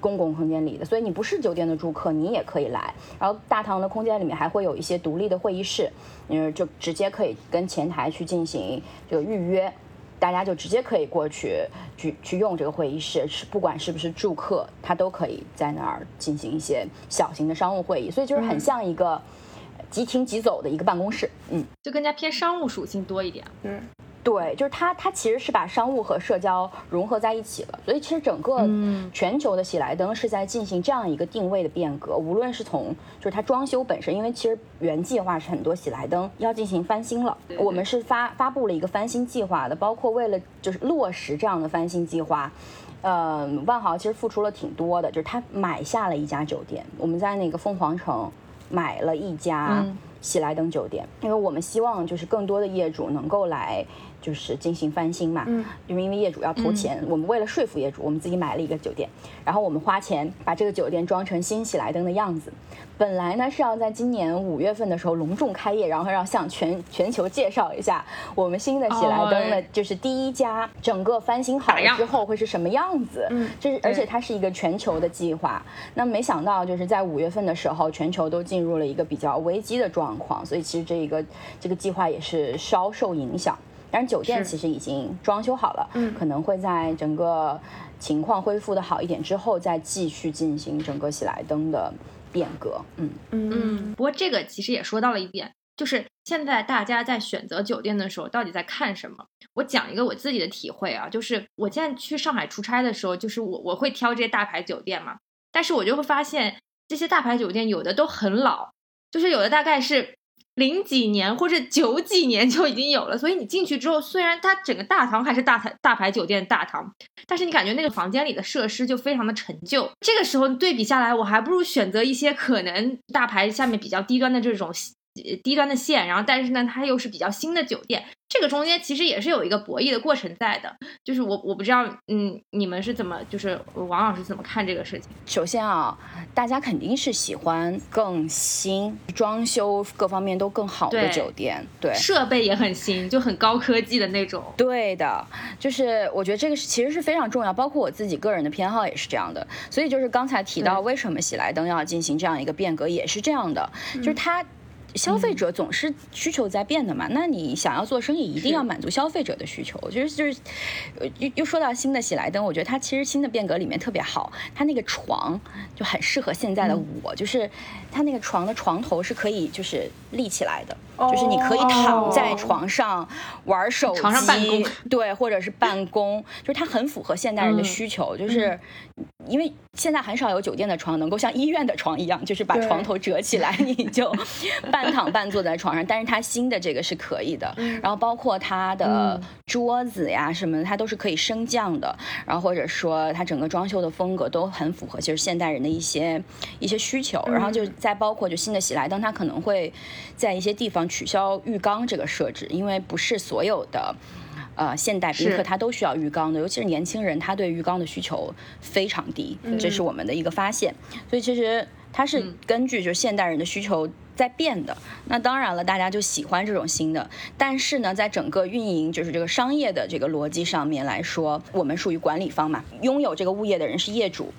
公共空间里的，所以你不是酒店的住客，你也可以来。然后大堂的空间里面还会有一些独立的会议室，嗯，就直接可以跟前台去进行这个预约，大家就直接可以过去去去用这个会议室，是不管是不是住客，他都可以在那儿进行一些小型的商务会议，所以就是很嗯像一个即停即走的一个办公室，嗯。就更加偏商务属性多一点。是对，就是它，它其实是把商务和社交融合在一起了。所以其实整个嗯全球的喜来登是在进行这样一个定位的变革，无论是从就是它装修本身，因为其实原计划是很多喜来登要进行翻新了，对对我们是发发布了一个翻新计划的，包括为了就是落实这样的翻新计划。呃，万豪其实付出了挺多的，就是他买下了一家酒店，我们在那个凤凰城买了一家嗯喜来登酒店，因为我们希望就是更多的业主能够来就是进行翻新嘛，嗯，因为因为业主要投钱，我们为了说服业主，我们自己买了一个酒店，然后我们花钱把这个酒店装成新喜来登的样子。本来呢是要在今年五月份的时候隆重开业，然后要向全全球介绍一下我们新的喜来登的哦，就是第一家整个翻新好了之后会是什么样子。嗯这是而且它是一个全球的计划。那没想到就是在五月份的时候，全球都进入了一个比较危机的状况，所以其实这一个这个计划也是稍受影响。但是酒店其实已经装修好了，嗯。可能会在整个情况恢复的好一点之后，再继续进行整个喜来登的变革。嗯，嗯。嗯，不过这个其实也说到了一点，就是现在大家在选择酒店的时候，到底在看什么？我讲一个我自己的体会啊，就是我现在去上海出差的时候，就是我我会挑这些大牌酒店嘛，但是我就会发现这些大牌酒店有的都很老，就是有的大概是零几年或者九几年就已经有了，所以你进去之后，虽然它整个大堂还是大牌大牌酒店大堂，但是你感觉那个房间里的设施就非常的陈旧。这个时候对比下来，我还不如选择一些可能大牌下面比较低端的这种低端的线，然后但是呢，它又是比较新的酒店。这个中间其实也是有一个博弈的过程在的。就是我我不知道，嗯，你们是怎么，就是王老师怎么看这个事情？首先啊，大家肯定是喜欢更新、装修各方面都更好的酒店，对。设备也很新，就很高科技的那种。对的，就是我觉得这个是其实是非常重要，包括我自己个人的偏好也是这样的。所以就是刚才提到为什么喜来登要进行这样一个变革，也是这样的，嗯就是它。消费者总是需求在变的嘛，那你想要做生意，一定要满足消费者的需求。就是就是，呃又又说到新的喜来登，我觉得它其实新的变革里面特别好，它那个床就很适合现在的嗯。我，就是它那个床的床头是可以就是立起来的，就是你可以躺在哦床上玩手机，床上办公。对，或者是办公，就是它很符合现代人的嗯需求，就是因为现在很少有酒店的床能够像医院的床一样，就是把床头折起来，你就半躺半坐在床上。但是它新的这个是可以的，嗯然后包括它的桌子呀什么的，它都是可以升降的。然后或者说它整个装修的风格都很符合就是现代人的一些一些需求。然后就再包括就新的喜来登，它可能会在一些地方取消浴缸这个设置，因为不是所有的。呃，现代宾客他都需要浴缸的，尤其是年轻人，他对浴缸的需求非常低，这是我们的一个发现。所以其实它是根据就是现代人的需求在变的。那当然了，大家就喜欢这种新的，但是呢，在整个运营就是这个商业的这个逻辑上面来说，我们属于管理方嘛，拥有这个物业的人是业主。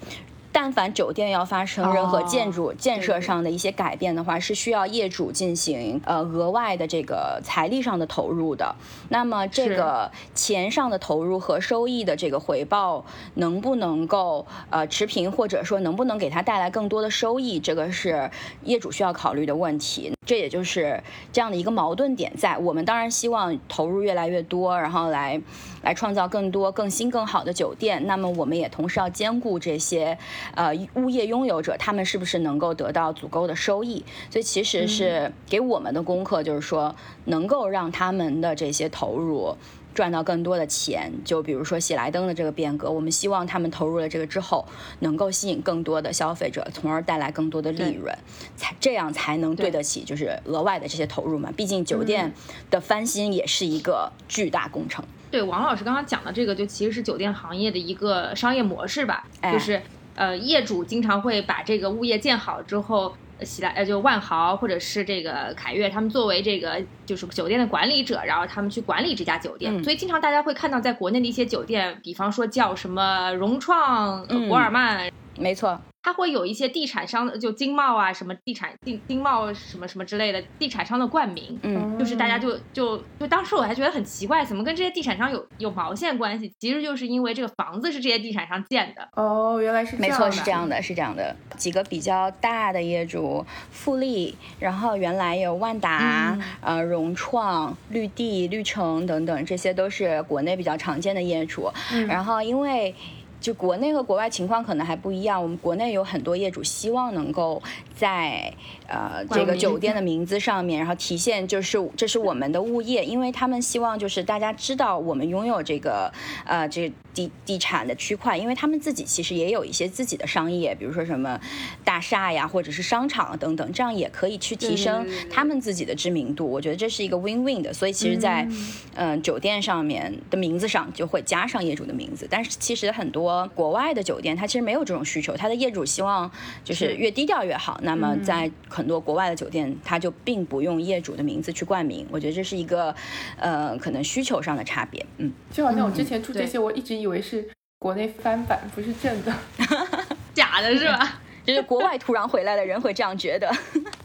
但凡酒店要发生任何哦建筑、建设上的一些改变的话，是需要业主进行呃额外的这个财力上的投入的。那么这个钱上的投入和收益的这个回报能不能够呃持平，或者说能不能给他带来更多的收益，这个是业主需要考虑的问题。这也就是这样的一个矛盾点在。我们当然希望投入越来越多，然后来来创造更多更新更好的酒店。那么我们也同时要兼顾这些呃物业拥有者，他们是不是能够得到足够的收益？所以其实是给我们的功课，就是说能够让他们的这些投入。赚到更多的钱，就比如说喜来登的这个变革，我们希望他们投入了这个之后，能够吸引更多的消费者，从而带来更多的利润，才这样才能对得起就是额外的这些投入嘛。毕竟酒店的翻新也是一个巨大工程。对，王老师刚刚讲的这个，就其实是酒店行业的一个商业模式吧，哎就是呃，业主经常会把这个物业建好之后。呃喜来呃，就万豪或者是这个凯悦，他们作为这个就是酒店的管理者，然后他们去管理这家酒店，嗯。所以经常大家会看到，在国内的一些酒店，比方说叫什么融创、呃嗯。博尔曼，没错，它会有一些地产商的，就经贸啊，什么地产经经贸什么什么之类的地产商的冠名，嗯，就是大家就就就当时我还觉得很奇怪，怎么跟这些地产商有有毛线关系？其实就是因为这个房子是这些地产商建的。哦，原来是这样没错，是这样的，是这样的。几个比较大的业主，富力，然后原来有万达、呃融创、绿地、绿城等等，这些都是国内比较常见的业主。然后因为就国内和国外情况可能还不一样，我们国内有很多业主希望能够在呃这个酒店的名字上面，然后体现就是这是我们的物业，因为他们希望就是大家知道我们拥有这个呃这地地产的区块，因为他们自己其实也有一些自己的商业，比如说什么大厦呀，或者是商场等等，这样也可以去提升他们自己的知名度。我觉得这是一个 win-win 的，所以其实在，嗯、酒店上面的名字上就会加上业主的名字，但是其实很多国外的酒店它其实没有这种需求，它的业主希望就是是越低调越好。那么在很多国外的酒店，它就并不用业主的名字去冠名，我觉得这是一个呃可能需求上的差别。嗯，就好像我之前出这些，我一直以为是国内翻版，不是正的。[LAUGHS] 假的是吧？[LAUGHS] 就是国外突然回来的人会这样觉得。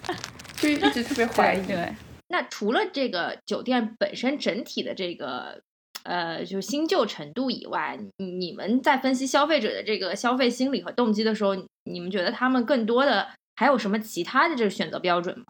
[LAUGHS] 就一直特别怀疑。对。那除了这个酒店本身整体的这个呃，就是新旧程度以外，你你们在分析消费者的这个消费心理和动机的时候，你们觉得他们更多的还有什么其他的这个选择标准吗？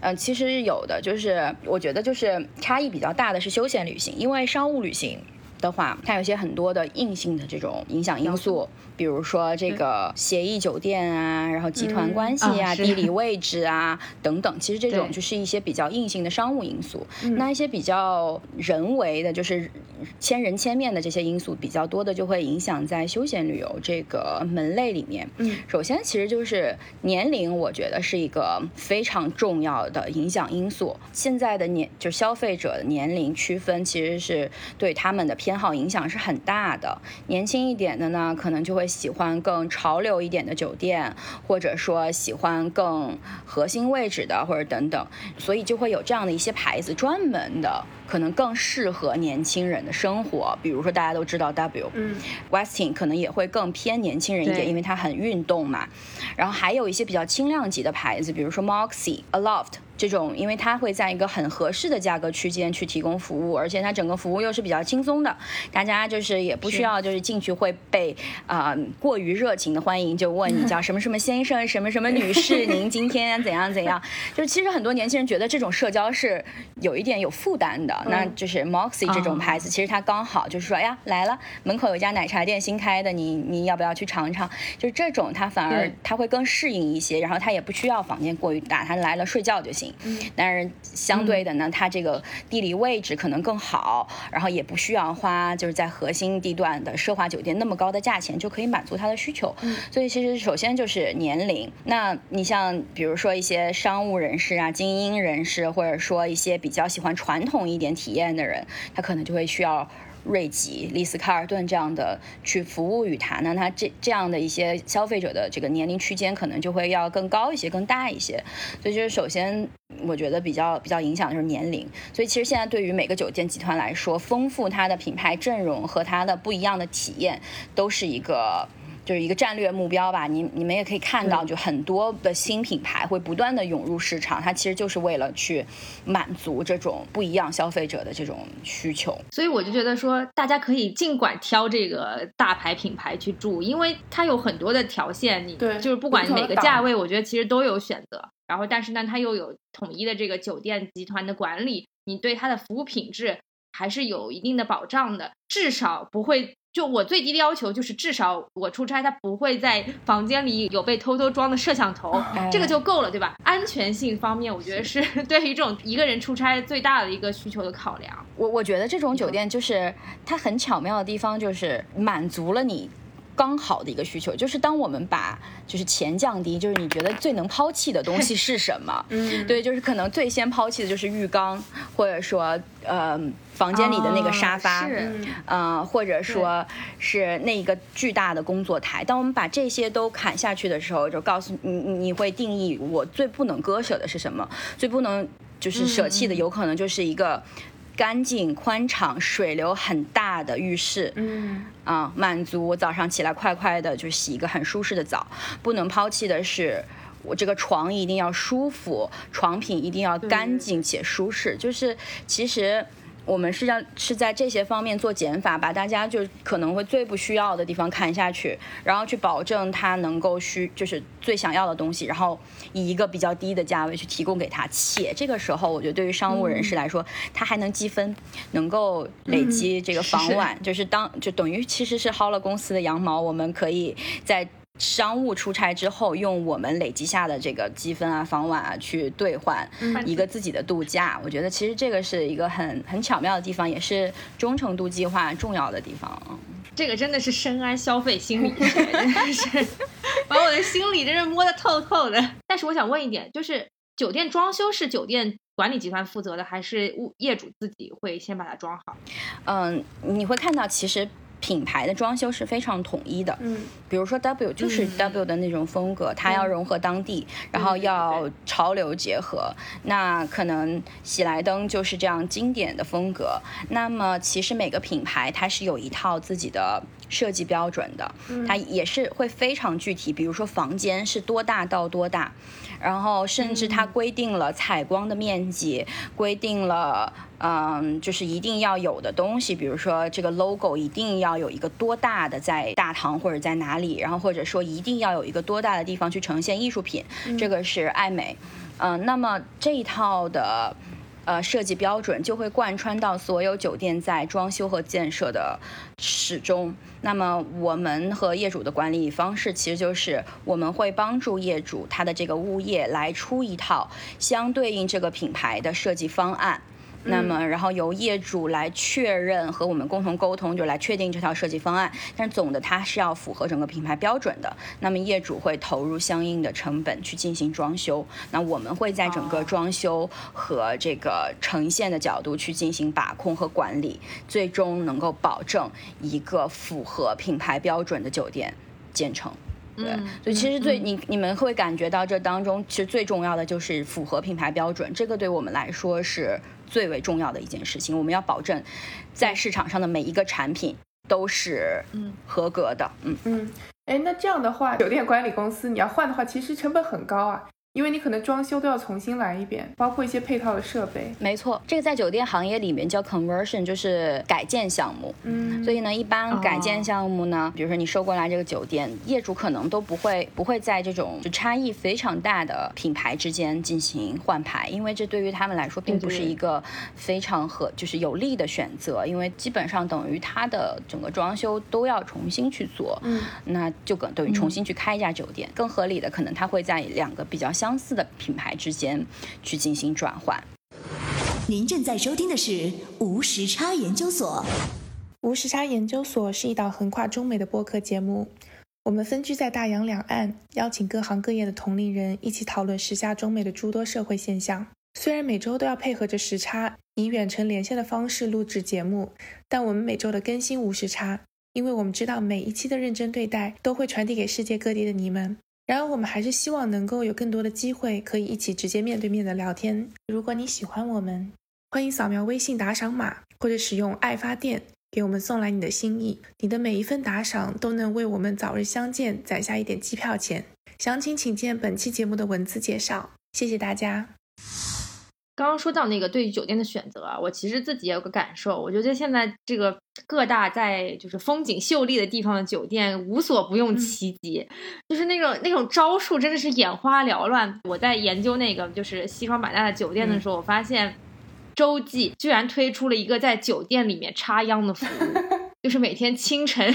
嗯，其实有的，就是我觉得就是差异比较大的是休闲旅行，因为商务旅行的话，它有些很多的硬性的这种影响因素，比如说这个协议酒店啊，然后集团嗯关系啊、[LAUGHS] 地理位置啊等等，其实这种就是一些比较硬性的商务因素。嗯那一些比较人为的，就是千人千面的这些因素比较多的，就会影响在休闲旅游这个门类里面。嗯首先其实就是年龄，我觉得是一个非常重要的影响因素。现在的年就消费者的年龄区分，其实是对他们的偏好影响是很大的。年轻一点的呢，可能就会喜欢更潮流一点的酒店，或者说喜欢更核心位置的，或者等等，所以就会有这样的一些牌子专门的。可能更适合年轻人的生活，比如说大家都知道 W，嗯 Westin 可能也会更偏年轻人一点，因为它很运动嘛。然后还有一些比较轻量级的牌子，比如说 Moxie、Aloft 这种，因为它会在一个很合适的价格区间去提供服务，而且它整个服务又是比较轻松的，大家就是也不需要就是进去会被啊、过于热情的欢迎，就问你叫什么什么先生、什么什么女士，[LAUGHS] 您今天怎样怎样？就是其实很多年轻人觉得这种社交是有一点有负担的，那就是 Moxie 这种牌子，其实它刚好就是说，哎呀来了，门口有一家奶茶店新开的，你你要不要去尝尝？就是这种它反而对它会更适应一些，然后它也不需要房间过于大，它来了睡觉就行。但是相对的呢，它这个地理位置可能更好，然后也不需要花就是在核心地段的奢华酒店那么高的价钱就可以满足他的需求。嗯所以其实首先就是年龄，那你像比如说一些商务人士啊、精英人士，或者说一些比较喜欢传统一点体验的人，他可能就会需要。瑞吉、丽思卡尔顿这样的去服务于他，那他这这样的一些消费者的这个年龄区间可能就会要更高一些、更大一些。所以就是首先，我觉得比较比较影响的就是年龄。所以其实现在对于每个酒店集团来说，丰富它的品牌阵容和它的不一样的体验，都是一个。就是一个战略目标吧，你你们也可以看到，就很多的新品牌会不断的涌入市场，它其实就是为了去满足这种不一样消费者的这种需求。所以我就觉得说，大家可以尽管挑这个大牌品牌去住，因为它有很多的条线，你对就是不管哪个价位，我觉得其实都有选择。然后，但是呢，它又有统一的这个酒店集团的管理，你对它的服务品质还是有一定的保障的，至少不会。就我最低的要求就是，至少我出差，他不会在房间里有被偷偷装的摄像头，这个就够了，对吧？安全性方面，我觉得是 [LAUGHS] 对于这种一个人出差最大的一个需求的考量。我我觉得这种酒店就是它很巧妙的地方，就是满足了你。刚好的一个需求，就是当我们把就是钱降低，就是你觉得最能抛弃的东西是什么？[LAUGHS] 嗯，对，就是可能最先抛弃的就是浴缸，或者说呃房间里的那个沙发，哦是嗯呃，或者说是那一个巨大的工作台。当我们把这些都砍下去的时候，就告诉你，你你会定义我最不能割舍的是什么，最不能就是舍弃的，有可能就是一个干净、宽敞、水流很大的浴室。嗯啊、满足我早上起来快快的就洗一个很舒适的澡。不能抛弃的是，我这个床一定要舒服，床品一定要干净且舒适。就是其实。我们是要是在这些方面做减法，把大家就可能会最不需要的地方砍下去，然后去保证他能够需就是最想要的东西，然后以一个比较低的价位去提供给他。且这个时候，我觉得对于商务人士来说，他还能积分，能够累积这个房晚，就是当就等于其实是薅了公司的羊毛，我们可以在。[LAUGHS] 商务出差之后，用我们累积下的这个积分啊、房晚啊，去兑换一个自己的度假。我觉得其实这个是一个很很巧妙的地方，也是忠诚度计划重要的地方。这个真的是深谙消费心理学，真的是把我的心理真是摸得透透的。但是我想问一点，就是酒店装修是酒店管理集团负责的，还是物业主自己会先把它装好？嗯，你会看到其实品牌的装修是非常统一的。嗯比如说 W 就是嗯 W 的那种风格，它要融合当地，然后要潮流结合。那可能喜来登就是这样经典的风格。那么其实每个品牌它是有一套自己的设计标准的，它也是会非常具体。比如说房间是多大到多大，然后甚至它规定了采光的面积，规定了。嗯，就是一定要有的东西，比如说这个 logo 一定要有一个多大的在大堂或者在哪里，然后或者说一定要有一个多大的地方去呈现艺术品，这个是爱美。嗯、那么这一套的呃设计标准就会贯穿到所有酒店在装修和建设的始终。那么我们和业主的管理方式其实就是我们会帮助业主他的这个物业来出一套相对应这个品牌的设计方案。那么，然后由业主来确认和我们共同沟通，就来确定这套设计方案。但总的它是要符合整个品牌标准的。那么业主会投入相应的成本去进行装修，那我们会在整个哦装修和这个呈现的角度去进行把控和管理，最终能够保证一个符合品牌标准的酒店建成。对，嗯所以其实最嗯你你们会感觉到这当中，其实最重要的就是符合品牌标准，这个对我们来说是最为重要的一件事情。我们要保证在市场上的每一个产品都是嗯合格的，嗯。嗯，哎，那这样的话，酒店管理公司你要换的话，其实成本很高啊。因为你可能装修都要重新来一遍，包括一些配套的设备。没错，这个在酒店行业里面叫 conversion，就是改建项目。嗯，所以呢，一般改建项目呢，比如说你收过来这个酒店，业主可能都不会不会在这种就差异非常大的品牌之间进行换牌，因为这对于他们来说并不是一个非常合就是有利的选择，因为基本上等于它的整个装修都要重新去做，嗯，那就等等于重新去开一家酒店，更合理的可能他会在两个比较相似的品牌之间去进行转换。您正在收听的是无时差研究所。无时差研究所是一档横跨中美的播客节目，我们分居在大洋两岸，邀请各行各业的同龄人一起讨论时下中美的诸多社会现象。虽然每周都要配合着时差，以远程连线的方式录制节目，但我们每周的更新无时差，因为我们知道每一期的认真对待都会传递给世界各地的你们。然而，我们还是希望能够有更多的机会可以一起直接面对面的聊天。如果你喜欢我们，欢迎扫描微信打赏码，或者使用爱发电给我们送来你的心意。你的每一份打赏都能为我们早日相见攒下一点机票钱。详情请见本期节目的文字介绍。谢谢大家。刚刚说到那个对于酒店的选择啊，我其实自己也有个感受，我觉得现在这个各大在就是风景秀丽的地方的酒店无所不用其极，就是那种那种招数真的是眼花缭乱。我在研究那个就是西双版纳的酒店的时候，我发现洲际居然推出了一个在酒店里面插秧的服务，[LAUGHS] 就是每天清晨，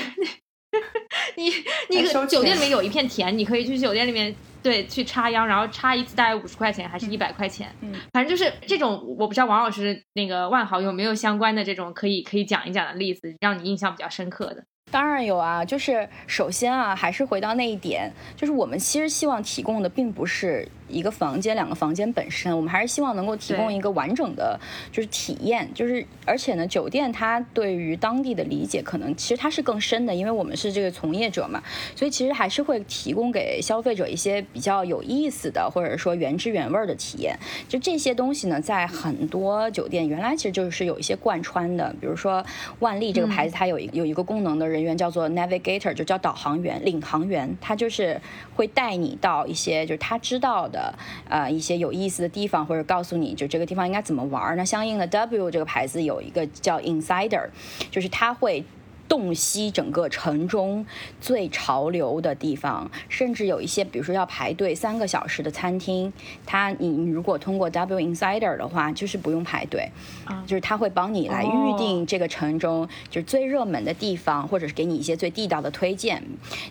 [LAUGHS] 你你酒店里面有一片田，你可以去酒店里面对去插秧，然后插一次大概五十块钱还是一百块钱，嗯反正就是这种，我不知道王老师那个万豪有没有相关的这种可以可以讲一讲的例子，让你印象比较深刻的。当然有啊，就是首先啊，还是回到那一点，就是我们其实希望提供的并不是一个房间、两个房间本身，我们还是希望能够提供一个完整的，就是体验，就是而且呢，酒店它对于当地的理解可能其实它是更深的，因为我们是这个从业者嘛，所以其实还是会提供给消费者一些比较有意思的，或者说原汁原味儿的体验。就这些东西呢，在很多酒店原来其实就是有一些贯穿的，比如说万丽这个牌子，它有一有一个功能的人员叫做 navigator，就叫导航员、领航员，他就是会带你到一些就是他知道的呃一些有意思的地方，或者告诉你就这个地方应该怎么玩。那相应的 W 这个牌子有一个叫 insider，就是他会。洞悉整个城中最潮流的地方，甚至有一些，比如说要排队三个小时的餐厅，它你你如果通过 W Insider 的话，就是不用排队，啊就是他会帮你来预定这个城中就是最热门的地方，或者是给你一些最地道的推荐。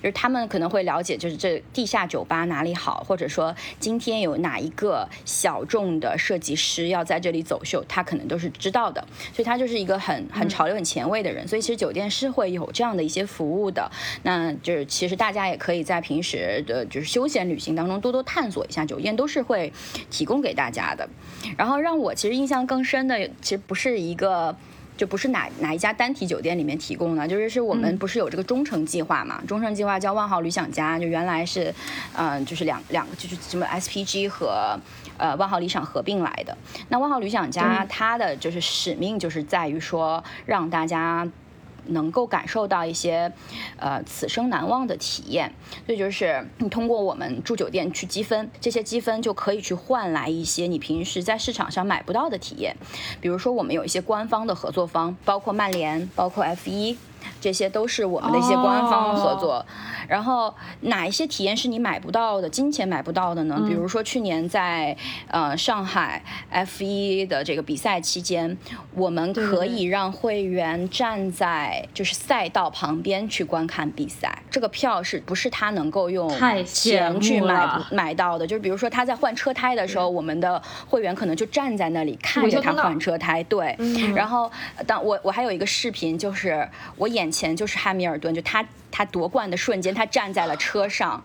就是他们可能会了解，就是这地下酒吧哪里好，或者说今天有哪一个小众的设计师要在这里走秀，他可能都是知道的。所以他就是一个很很潮流、很前卫的人。所以其实酒店是会有这样的一些服务的。那就是其实大家也可以在平时的就是休闲旅行当中多多探索一下，酒店都是会提供给大家的。然后让我其实印象更深的，其实不是一个。就不是哪哪一家单体酒店里面提供的，就是是我们不是有这个忠诚计划嘛？忠诚计划叫万豪旅享家，就原来是，嗯、就是两两个就是什么 SPG 和呃万豪理想合并来的。那万豪旅享家它的就是使命就是在于说让大家。能够感受到一些，呃，此生难忘的体验。所以就是你通过我们住酒店去积分，这些积分就可以去换来一些你平时在市场上买不到的体验。比如说，我们有一些官方的合作方，包括曼联，包括 F 一。这些都是我们的一些官方合作，然后哪一些体验是你买不到的，金钱买不到的呢？比如说去年在呃上海 F 一的这个比赛期间，我们可以让会员站在就是赛道旁边去观看比赛，这个票是不是他能够用钱去买不买到的？就是比如说他在换车胎的时候，我们的会员可能就站在那里看着他换车胎，对，嗯。然后呃当我我还有一个视频，就是我眼前就是汉密尔顿，就他他夺冠的瞬间，他站在了车上，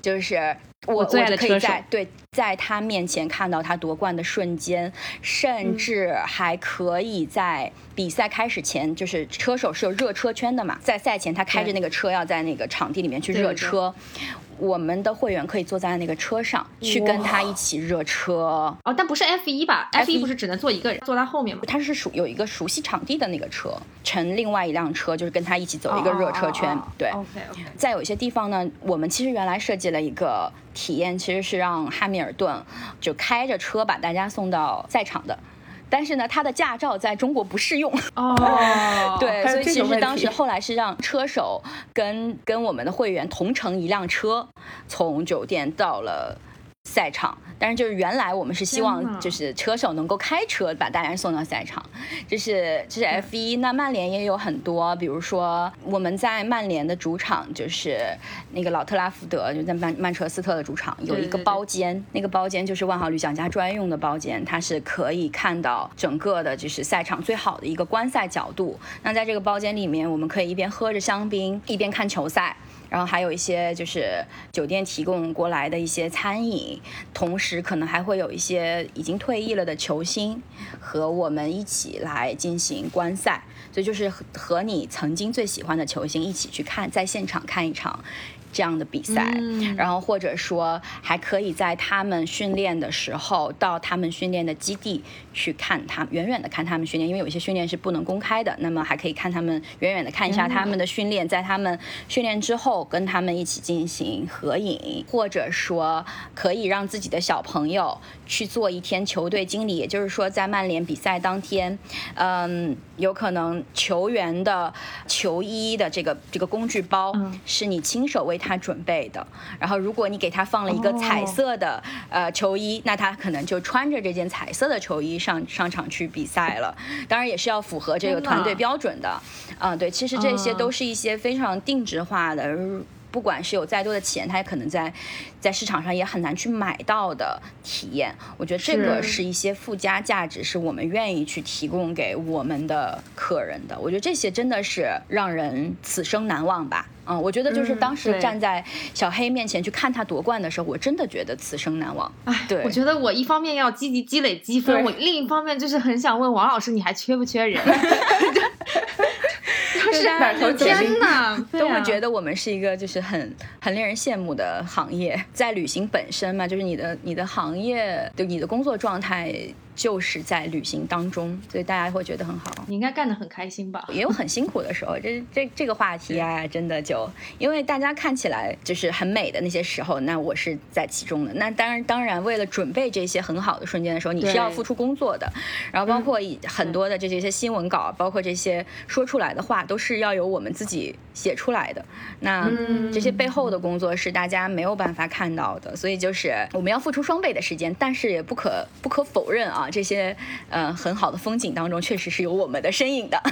就是我我最爱就可以在对在他面前看到他夺冠的瞬间，嗯甚至还可以在比赛开始前，就是车手是有热车圈的嘛，在赛前他开着那个车要在那个场地里面去热车。我们的会员可以坐在那个车上去跟他一起热车。哦，但不是 F 一吧 F1？F 一不是只能坐一个人，坐他后面吗？他是熟有一个熟悉场地的那个车，乘另外一辆车，就是跟他一起走一个热车圈。对，，OK OK。在有一些地方呢，我们其实原来设计了一个体验，其实是让汉密尔顿就开着车把大家送到赛场的。但是呢，他的驾照在中国不适用，哦，[LAUGHS] 对，所以其实当时后来是让车手跟跟我们的会员同乘一辆车，从酒店到了赛场。但是就是原来我们是希望就是车手能够开车把大家送到赛场，这是这是 F 一。那曼联也有很多，比如说我们在曼联的主场就是那个老特拉福德，就在曼曼彻斯特的主场有一个对对对包间，那个包间就是万豪旅享家专用的包间，它是可以看到整个的就是赛场最好的一个观赛角度。那在这个包间里面，我们可以一边喝着香槟，一边看球赛。然后还有一些就是酒店提供过来的一些餐饮，同时可能还会有一些已经退役了的球星和我们一起来进行观赛，所以就是和你曾经最喜欢的球星一起去看，在现场看一场这样的比赛，嗯。然后或者说还可以在他们训练的时候到他们训练的基地去看他，远远的看他们训练，因为有一些训练是不能公开的，那么还可以看他们远远的看一下他们的训练，在他们训练之后跟他们一起进行合影，或者说可以让自己的小朋友去做一天球队经理，也就是说在曼联比赛当天，嗯，有可能球员的球衣的这个这个工具包嗯。是你亲手为他准备的，然后如果你给他放了一个彩色的、呃球衣，那他可能就穿着这件彩色的球衣上上场去比赛了。当然也是要符合这个团队标准的，嗯、对，其实这些嗯。都是一些非常定制化的。不管是有再多的钱，他也可能在在市场上也很难去买到的体验。我觉得这个是是一些附加价值，是我们愿意去提供给我们的客人的。我觉得这些真的是让人此生难忘吧。嗯，我觉得就是嗯当时站在小黑面前去看他夺冠的时候，我真的觉得此生难忘。哎，对我觉得我一方面要积极积累积分，我另一方面就是很想问王老师，你还缺不缺人？[LAUGHS] 就是哪头天哪，都会觉得得我们是一个就是很很令人羡慕的行业，在旅行本身嘛，就是你的你的行业，就你的工作状态就是在旅行当中，所以大家会觉得很好。你应该干得很开心吧？也有很辛苦的时候，这这这个话题啊，真的就因为大家看起来就是很美的那些时候，那我是在其中的。那当然，当然，为了准备这些很好的瞬间的时候，你是要付出工作的。然后包括很多的这些些新闻稿，包括这些说出来的话，都是要由我们自己写出来的。那嗯这些背后的工作是大家没有办法看到的，所以就是我们要付出双倍的时间，但是也不可不可否认啊，这些呃很好的风景当中，确实是有我们的身影的。[LAUGHS]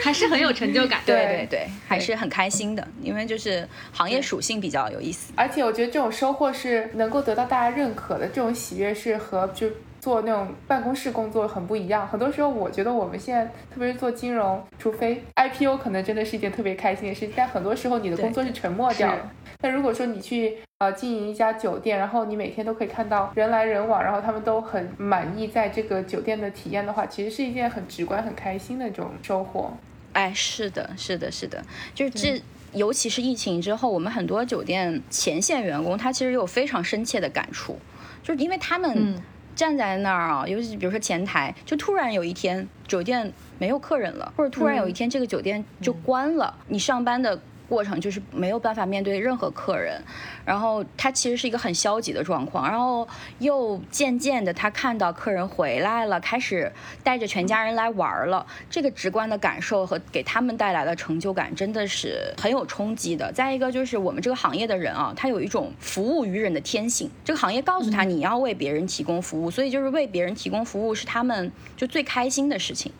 还是很有成就感。对对对对，还是很开心的，因为就是行业属性比较有意思。而且我觉得这种收获是能够得到大家认可的，这种喜悦是和就做那种办公室工作很不一样。很多时候，我觉得我们现在特别是做金融，除非 IPO 可能真的是一件特别开心的事情，但很多时候你的工作是沉默掉是了。但如果说你去呃经营一家酒店，然后你每天都可以看到人来人往，然后他们都很满意在这个酒店的体验的话，其实是一件很直观、很开心的这种收获。哎，是的，是的，是的，就是这。尤其是疫情之后，我们很多酒店前线员工，他其实有非常深切的感触，就是因为他们嗯站在那儿啊，尤其比如说前台，就突然有一天酒店没有客人了，或者突然有一天这个酒店就关了，你上班的过程就是没有办法面对任何客人，然后他其实是一个很消极的状况，然后又渐渐的他看到客人回来了，开始带着全家人来玩了，这个直观的感受和给他们带来的成就感真的是很有冲击的。再一个就是我们这个行业的人啊，他有一种服务于人的天性，这个行业告诉他你要为别人提供服务，所以就是为别人提供服务是他们就最开心的事情。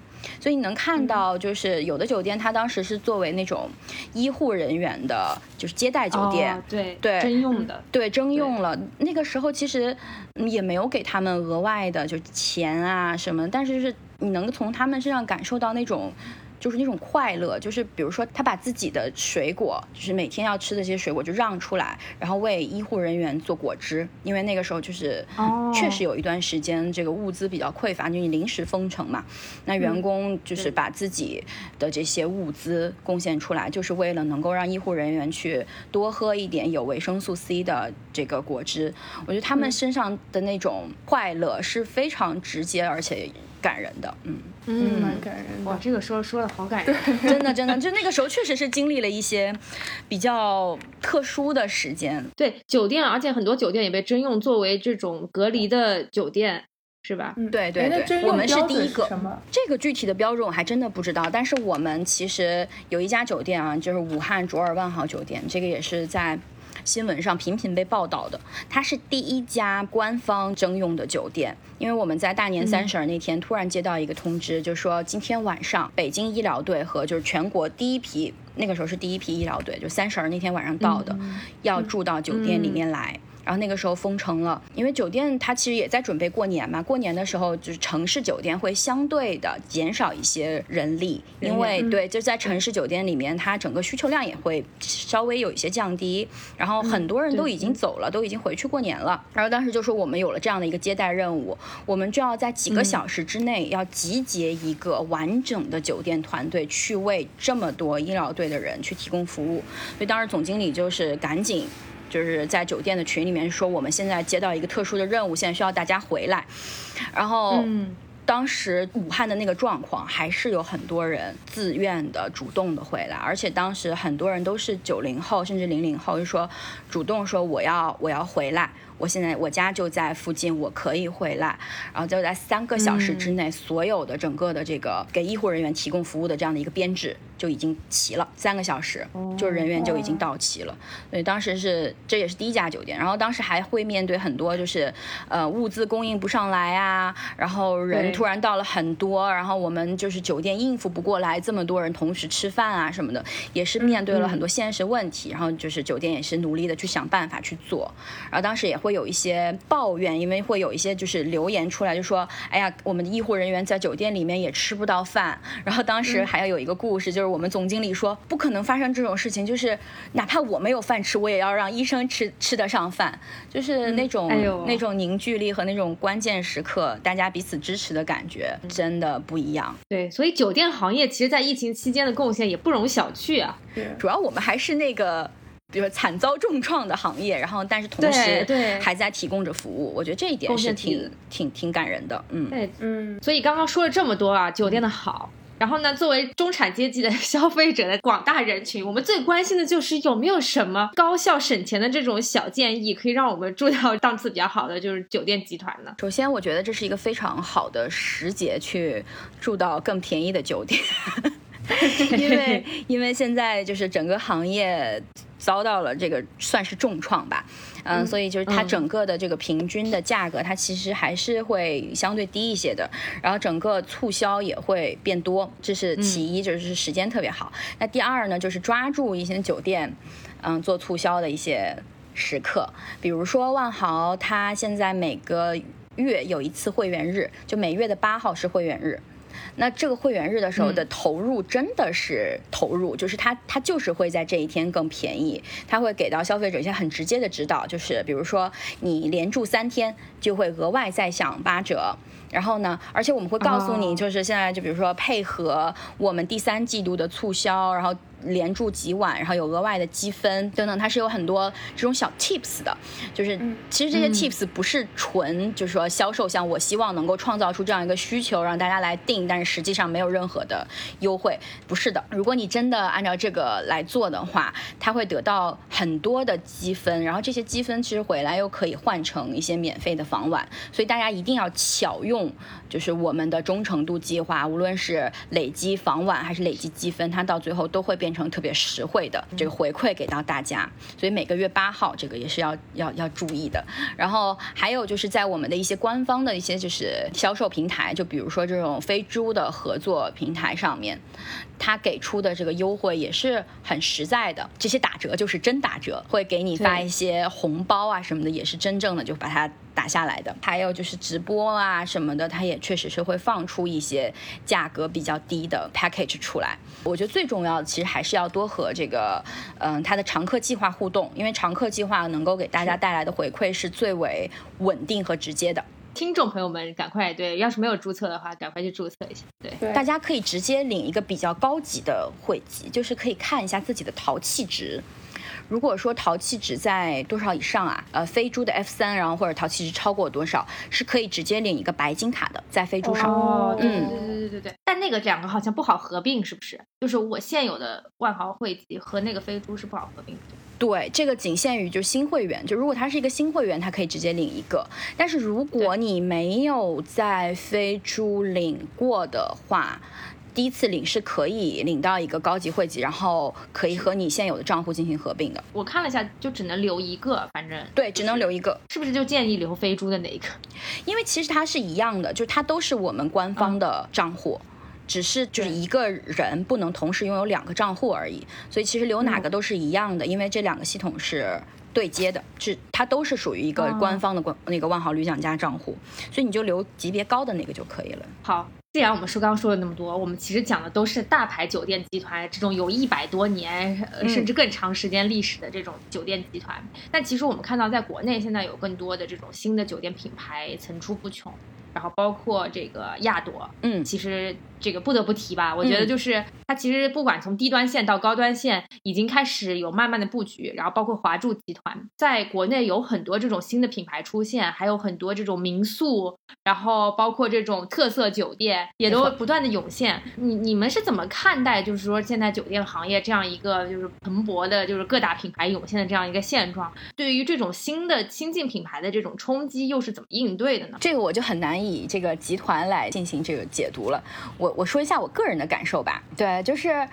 所以你能看到，就是有的酒店，它当时是作为那种医护人员的，就是接待酒店，哦对对征用的，对，征用了。那个时候其实嗯也没有给他们额外的就钱啊什么，但是就是你能从他们身上感受到那种就是那种快乐，就是比如说他把自己的水果，就是每天要吃的这些水果就让出来，然后为医护人员做果汁，因为那个时候就是哦。确实有一段时间这个物资比较匮乏，就你临时封城嘛，那员工就是把自己的这些物资贡献出来，就是为了能够让医护人员去多喝一点有维生素 C 的这个果汁。我觉得他们身上的那种快乐是非常直接而且感人的，嗯。嗯，蛮感人哇，这个说说的好感人。真的，真的，[LAUGHS] 就那个时候确实是经历了一些比较特殊的时间。对酒店，而且很多酒店也被征用作为这种隔离的酒店，是吧？嗯对对对我们是第一个什么？这个具体的标准我还真的不知道，但是我们其实有一家酒店啊，就是武汉卓尔万豪酒店，这个也是在。新闻上频频被报道的，它是第一家官方征用的酒店。因为我们在大年三十儿那天突然接到一个通知，就说今天晚上北京医疗队和就是全国第一批，那个时候是第一批医疗队，就三十儿那天晚上到的，要住到酒店里面来。然后那个时候封城了，因为酒店它其实也在准备过年嘛。过年的时候，就是城市酒店会相对的减少一些人力，因为对，就在城市酒店里面，它整个需求量也会稍微有一些降低。然后很多人都已经走了，都已经回去过年了。然后当时就说我们有了这样的一个接待任务，我们就要在几个小时之内要集结一个完整的酒店团队，去为这么多医疗队的人去提供服务。所以当时总经理就是赶紧。就是在酒店的群里面说，我们现在接到一个特殊的任务，现在需要大家回来。然后，嗯当时武汉的那个状况，还是有很多人自愿的、主动的回来，而且当时很多人都是九零后甚至零零后，就说主动说我要我要回来。我现在我家就在附近，我可以回来，然后就在三个小时之内，所有的整个的这个给医护人员提供服务的这样的一个编制就已经齐了，三个小时就人员就已经到齐了。所以当时是这也是第一家酒店，然后当时还会面对很多就是呃物资供应不上来啊，然后人突然到了很多，然后我们就是酒店应付不过来这么多人同时吃饭啊什么的，也是面对了很多现实问题，然后就是酒店也是努力的去想办法去做，然后当时也会有一些抱怨，因为会有一些就是留言出来就说，哎呀，我们的医护人员在酒店里面也吃不到饭，然后当时还要有一个故事，就是我们总经理说不可能发生这种事情，就是哪怕我没有饭吃，我也要让医生吃吃得上饭，就是那种、那种凝聚力和那种关键时刻大家彼此支持的感觉真的不一样。对，所以酒店行业其实，在疫情期间的贡献也不容小觑啊。对主要我们还是那个。比如说惨遭重创的行业，然后但是同时对还在提供着服务，我觉得这一点是挺挺挺挺感人的，嗯。对，嗯，所以刚刚说了这么多啊，酒店的好。然后呢，作为中产阶级的消费者的广大人群，我们最关心的就是有没有什么高效省钱的这种小建议，可以让我们住到档次比较好的就是酒店集团呢？首先，我觉得这是一个非常好的时节去住到更便宜的酒店，[LAUGHS] 因为 [LAUGHS] 因为现在就是整个行业遭到了这个算是重创吧，嗯，所以就是它嗯整个的这个平均的价格，它其实还是会相对低一些的，然后整个促销也会变多，这是其一，就是时间特别好。那第二呢，就是抓住一些酒店，嗯，做促销的一些时刻，比如说万豪，它现在每个月有一次会员日，就每月的八号是会员日。那这个会员日的时候的投入真的是投入，就是它它就是会在这一天更便宜，它会给到消费者一些很直接的指导，就是比如说你连住三天就会额外再享八折。然后呢，而且我们会告诉你，哦就是现在就比如说配合我们第三季度的促销，然后连住几晚，然后有额外的积分等等，它是有很多这种小 tips 的。就是其实这些嗯 tips 不是纯就是说销售像，我希望能够创造出这样一个需求让大家来定，但是实际上没有任何的优惠，不是的。如果你真的按照这个来做的话，它会得到很多的积分，然后这些积分其实回来又可以换成一些免费的房晚，所以大家一定要巧用，就是我们的忠诚度计划，无论是累积房晚还是累积积分，它到最后都会变成特别实惠的这个回馈给到大家。所以每个月八号这个也是要要要注意的。然后还有就是在我们的一些官方的一些就是销售平台，就比如说这种飞猪的合作平台上面，他给出的这个优惠也是很实在的。这些打折就是真打折，会给你发一些红包啊什么的，也是真正的就把它打下来的。还有就是直播啊什么的，它也确实是会放出一些价格比较低的 package 出来。我觉得最重要的其实还是要多和这个嗯它的常客计划互动，因为常客计划能够给大家带来的回馈是最为稳定和直接的。听众朋友们，赶快对，要是没有注册的话，赶快去注册一下。对，对大家可以直接领一个比较高级的会籍，就是可以看一下自己的淘气值。如果说淘气值在多少以上啊，呃，飞猪的 F 三，然后或者淘气值超过多少，是可以直接领一个白金卡的，在飞猪上。哦，对对嗯对对对对对。但那个两个好像不好合并，是不是？就是我现有的万豪汇集和那个飞猪是不好合并的。对，这个仅限于就新会员，就如果他是一个新会员，他可以直接领一个。但是如果你没有在飞猪领过的话，第一次领是可以领到一个高级会籍，然后可以和你现有的账户进行合并的。我看了一下，就只能留一个，反正对，只能留一个。是不是就建议留飞猪的那一个？因为其实它是一样的，就是它都是我们官方的账户。只是就是一个人不能同时拥有两个账户而已，所以其实留哪个都是一样的，因为这两个系统是对接的，是它都是属于一个哦官方的官、那个万豪旅享家账户，所以你就留级别高的那个就可以了。好，既然我们说刚刚说了那么多，我们其实讲的都是大牌酒店集团这种有一百多年、甚至更长时间历史的这种酒店集团。但其实我们看到，在国内现在有更多的这种新的酒店品牌层出不穷，然后包括这个亚朵，嗯，其实这个不得不提吧，我觉得就是它其实不管从低端线到高端线，已经开始有慢慢的布局，然后包括华住集团在国内有很多这种新的品牌出现，还有很多这种民宿，然后包括这种特色酒店也都不断的涌现。你你们是怎么看待就是说现在酒店行业这样一个就是蓬勃的，就是各大品牌涌现的这样一个现状？对于这种新的新进品牌的这种冲击，又是怎么应对的呢？这个我就很难以这个集团来进行这个解读了。我我说一下我个人的感受吧。对，就是，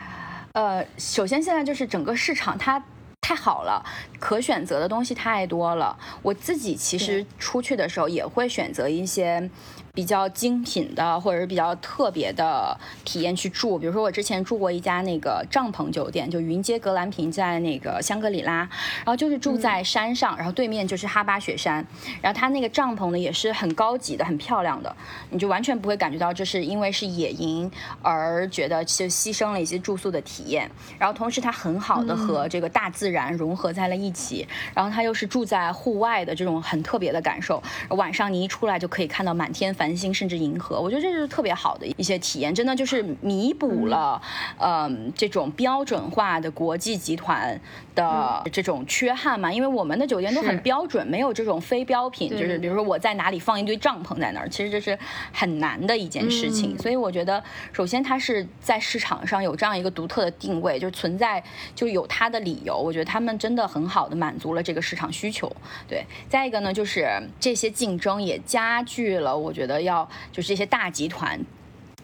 呃，首先现在就是整个市场它。太好了，可选择的东西太多了。我自己其实出去的时候也会选择一些比较精品的或者是比较特别的体验去住。比如说我之前住过一家那个帐篷酒店，就云街格兰平在那个香格里拉，然后就是住在山上，然后对面就是哈巴雪山，然后它那个帐篷呢也是很高级的、很漂亮的，你就完全不会感觉到这是因为是野营而觉得就牺牲了一些住宿的体验。然后同时它很好的和这个大自然融合在了一起，然后它又是住在户外的这种很特别的感受。晚上你一出来就可以看到满天繁星，甚至银河，我觉得这是特别好的一些体验，真的就是弥补了，嗯、这种标准化的国际集团的这种缺憾嘛。因为我们的酒店都很标准，没有这种非标品，就是比如说我在哪里放一堆帐篷在那儿，其实这是很难的一件事情。嗯所以我觉得，首先它是在市场上有这样一个独特的定位，就是存在就有它的理由。我觉得他们真的很好的满足了这个市场需求。对，再一个呢，就是这些竞争也加剧了，我觉得要就是这些大集团。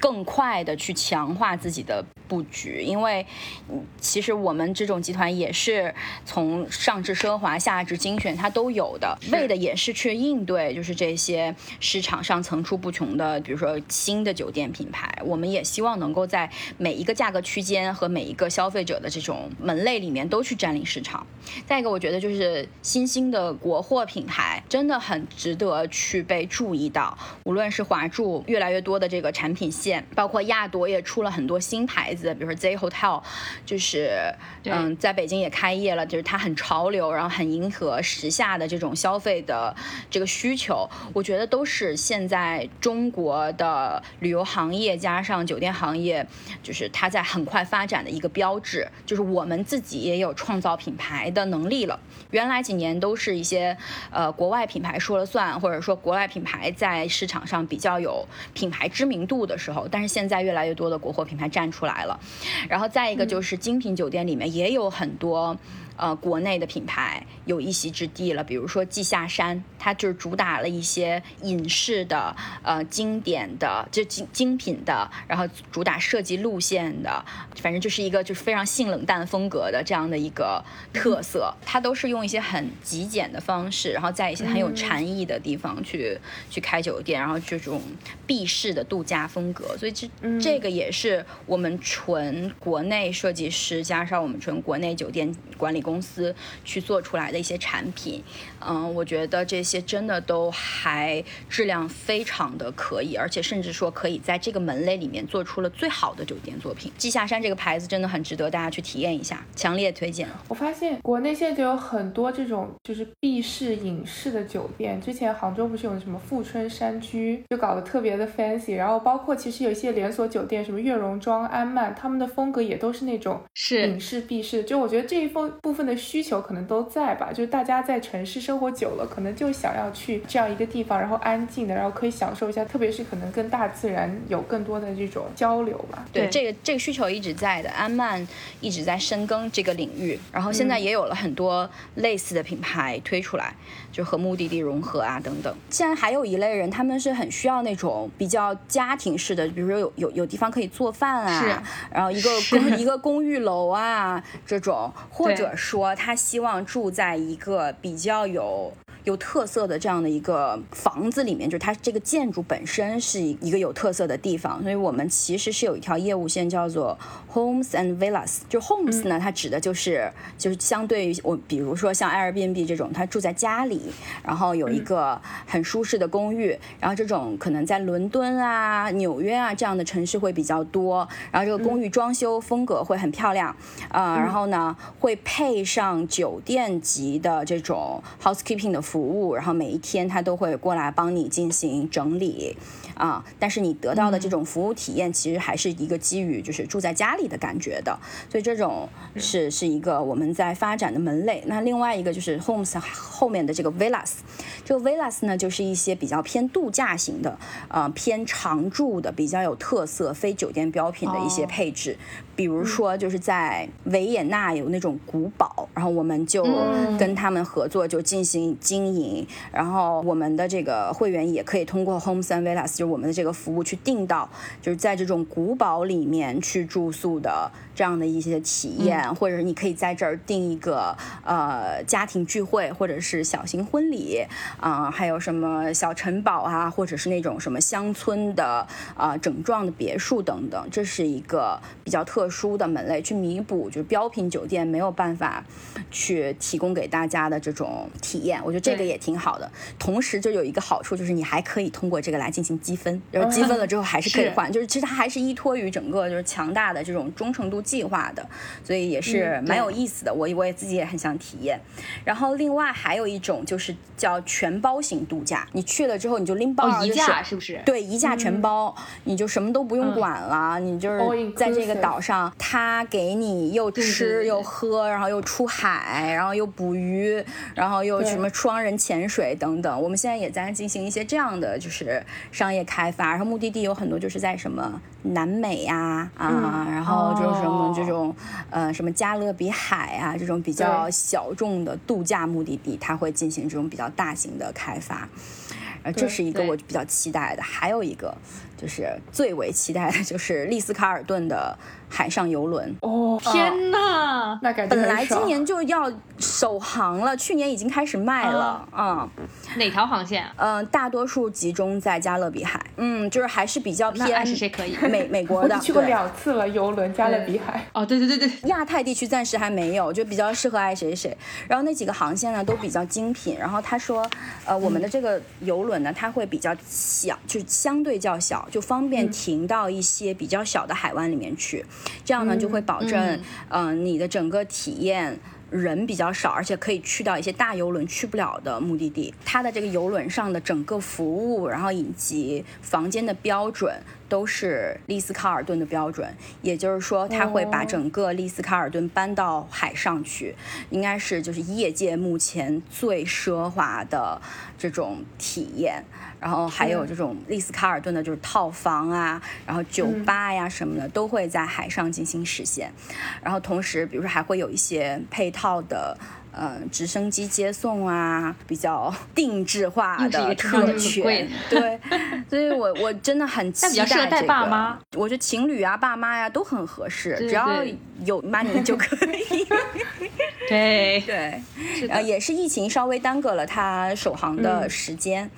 更快的去强化自己的布局，因为嗯其实我们这种集团也是从上至奢华、下至精选，它都有的，为的也是去应对就是这些市场上层出不穷的，比如说新的酒店品牌。我们也希望能够在每一个价格区间和每一个消费者的这种门类里面都去占领市场。再一个，我觉得就是新兴的国货品牌真的很值得去被注意到，无论是华住越来越多的这个产品线，包括亚朵也出了很多新牌子，比如说 Z Hotel，就是嗯，在北京也开业了，就是它很潮流，然后很迎合时下的这种消费的这个需求，我觉得都是现在中国的旅游行业加上酒店行业，就是它在很快发展的一个标志，就是我们自己也有创造品牌的能力了。原来几年都是一些呃国外品牌说了算，或者说国外品牌在市场上比较有品牌知名度的时候，但是现在越来越多的国货品牌站出来了。然后再一个就是精品酒店里面也有很多。呃，国内的品牌有一席之地了，比如说季下山，它就是主打了一些隐士的、呃经典的、就精精品的，然后主打设计路线的，反正就是一个就是非常性冷淡风格的这样的一个特色。它都是用一些很极简的方式，然后在一些很有禅意的地方去、去开酒店，然后这种避世的度假风格。所以这、这个也是我们纯国内设计师加上我们纯国内酒店管理公公司去做出来的一些产品。嗯，我觉得这些真的都还质量非常的可以，而且甚至说可以在这个门类里面做出了最好的酒店作品。季下山这个牌子真的很值得大家去体验一下，强烈推荐。我发现国内现在就有很多这种就是避世隐士的酒店，之前杭州不是有什么富春山居，就搞得特别的 fancy，然后包括其实有一些连锁酒店，什么悦榕庄、安曼，他们的风格也都是那种是隐式闭式，就我觉得这一部部分的需求可能都在吧，就是大家在城市生活久了，可能就想要去这样一个地方，然后安静的，然后可以享受一下，特别是可能跟大自然有更多的这种交流吧。对，对。这个这个需求一直在的，安曼一直在深耕这个领域，然后现在也有了很多类似的品牌推出来，就和目的地融合啊等等。现在还有一类人，他们是很需要那种比较家庭式的，比如说有有有地方可以做饭啊，是然后一个公 [LAUGHS] 一个公寓楼啊这种，或者说他希望住在一个比较有。有特色的这样的一个房子里面，就是它这个建筑本身是一个有特色的地方，所以我们其实是有一条业务线叫做 Homes and Villas。就 Homes 呢，它指的就是就是相对于我，比如说像 Airbnb 这种，它住在家里，然后有一个很舒适的公寓，然后这种可能在伦敦啊、纽约啊这样的城市会比较多，然后这个公寓装修风格会很漂亮，啊、然后呢会配上酒店级的这种 housekeeping 的服务，然后每一天他都会过来帮你进行整理。啊，但是你得到的这种服务体验，其实还是一个基于就是住在家里的感觉的，所以这种是是一个我们在发展的门类。那另外一个就是 homes 后面的这个 villas，这个 villas 呢就是一些比较偏度假型的，呃，偏常住的，比较有特色、非酒店标品的一些哦配置。比如说就是在维也纳有那种古堡，然后我们就嗯跟他们合作，就进行经营。然后我们的这个会员也可以通过 Homes and Villas，就是我们的这个服务去订到，就是在这种古堡里面去住宿的这样的一些体验，或者是你可以在这儿订一个呃家庭聚会，或者是小型婚礼啊、还有什么小城堡啊，或者是那种什么乡村的啊、整幢的别墅等等，这是一个比较特殊的门类，去弥补就是标品酒店没有办法去提供给大家的这种体验。我觉得这个也挺好的。同时，就有一个好处，就是你还可以通过这个来进行积分，然后积分了之后还是可以是换，就是其实它还是依托于整个就是强大的这种忠诚度计划的，所以也是嗯蛮有意思的。我我也自己也很想体验。然后另外还有一种就是叫全包型度假，你去了之后你就拎包哦，儿就宜家是是不是？对，一价全包，你就什么都不用嗯管了，你就是在这个岛上，他给你又吃又喝，然后又出海，然后又捕鱼，然后又什么双人潜水等等。我们现在也在进行一些这样的就是商业开发，然后目的地有很多就是在什么南美呀啊，然后就是什么这哦。种呃什么加勒比海啊这种比较小众的度假目的地，它会进行这种比较大型的开发。呃，这是一个我比较期待的，还有一个就是最为期待的，就是 [LAUGHS] 丽思卡尔顿的海上游轮。哦，天哪！那感觉本来今年就要首航了，去年已经开始卖了，啊哪条航线啊？嗯、大多数集中在加勒比海，嗯，就是还是比较偏是谁可以？美美国的，[LAUGHS] 我去过两次了，游轮加勒比海。哦，对对对对，亚太地区暂时还没有，就比较适合爱谁谁。然后那几个航线呢都比较精品。然后他说，呃，我们的这个游轮呢，它会比较小，就是相对较小，就方便停到一些比较小的海湾里面去。这样呢就会保证，嗯嗯、你的整个体验。人比较少，而且可以去到一些大游轮去不了的目的地。它的这个游轮上的整个服务，然后以及房间的标准都是丽思卡尔顿的标准，也就是说，它会把整个丽思卡尔顿搬到海上去，应该是就是业界目前最奢华的这种体验。然后还有这种丽思卡尔顿的，就是套房啊，然后酒吧呀什么的，都会在海上进行实现。然后同时，比如说还会有一些配套的。呃，直升机接送啊，比较定制化的特权，对，所以我我真的很期待这个爸妈。我觉得情侣啊、爸妈呀、都很合适，对只要有 money 就可以。[LAUGHS] 对。对，呃，也是疫情稍微耽搁了他首航的时间，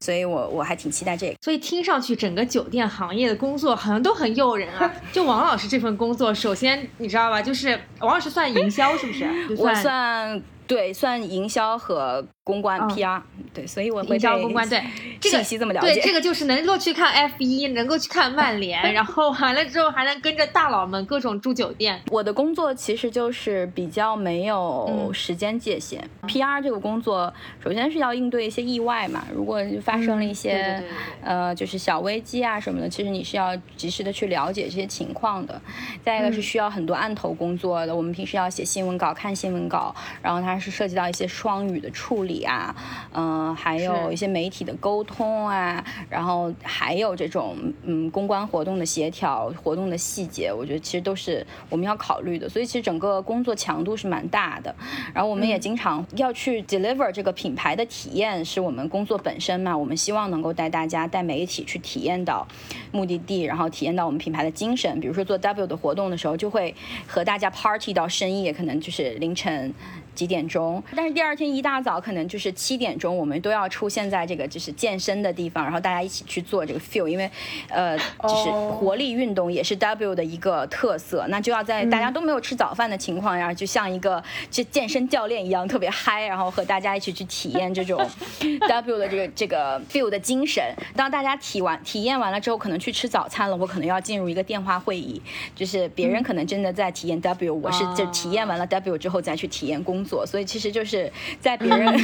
所以我我还挺期待这个。所以听上去整个酒店行业的工作好像都很诱人啊。[LAUGHS] 就王老师这份工作，首先你知道吧，就是王老师算营销是不是？就我算对算营销和公关、嗯 PR，对，所以我会营销对公关对 [LAUGHS] 这个信息这么了解。对，这个就是能够去看 F 一，能够去看曼联，[LAUGHS] 然后完了之后还能跟着大佬们各种住酒店。我的工作其实就是比较没有嗯时间界限。PR 这个工作，首先是要应对一些意外嘛，如果发生了一些、呃就是小危机啊什么的，其实你是要及时的去了解这些情况的。再一个嗯是需要很多案头工作的，我们平时要写新闻稿、看新闻稿，然后它是涉及到一些双语的处理啊，嗯、还有一些媒体的沟通啊，然后还有这种嗯公关活动的协调、活动的细节，我觉得其实都是我们要考虑的。所以其实整个工作强度是蛮大的，然后我们也经常要去 deliver 这个品牌的体验，是我们工作本身嘛。我们希望能够带大家、带媒体去体验到目的地，然后体验到我们品牌的精神。比如说做 W 的活动的时候，就会和大家 party 到深夜，可能就是凌晨。几点钟？但是第二天一大早可能就是七点钟，我们都要出现在这个就是健身的地方，然后大家一起去做这个 feel，因为呃，就是哦活力运动也是 W 的一个特色，那就要在大家都没有吃早饭的情况下，就像一个这健身教练一样特别嗨，然后和大家一起去体验这种 [LAUGHS] W 的这个这个 feel 的精神。当大家体完体验完了之后，可能去吃早餐了，我可能要进入一个电话会议，就是别人可能真的在体验 W，我是就体验完了 W 之后再去体验工作，所以其实就是在别人。[LAUGHS]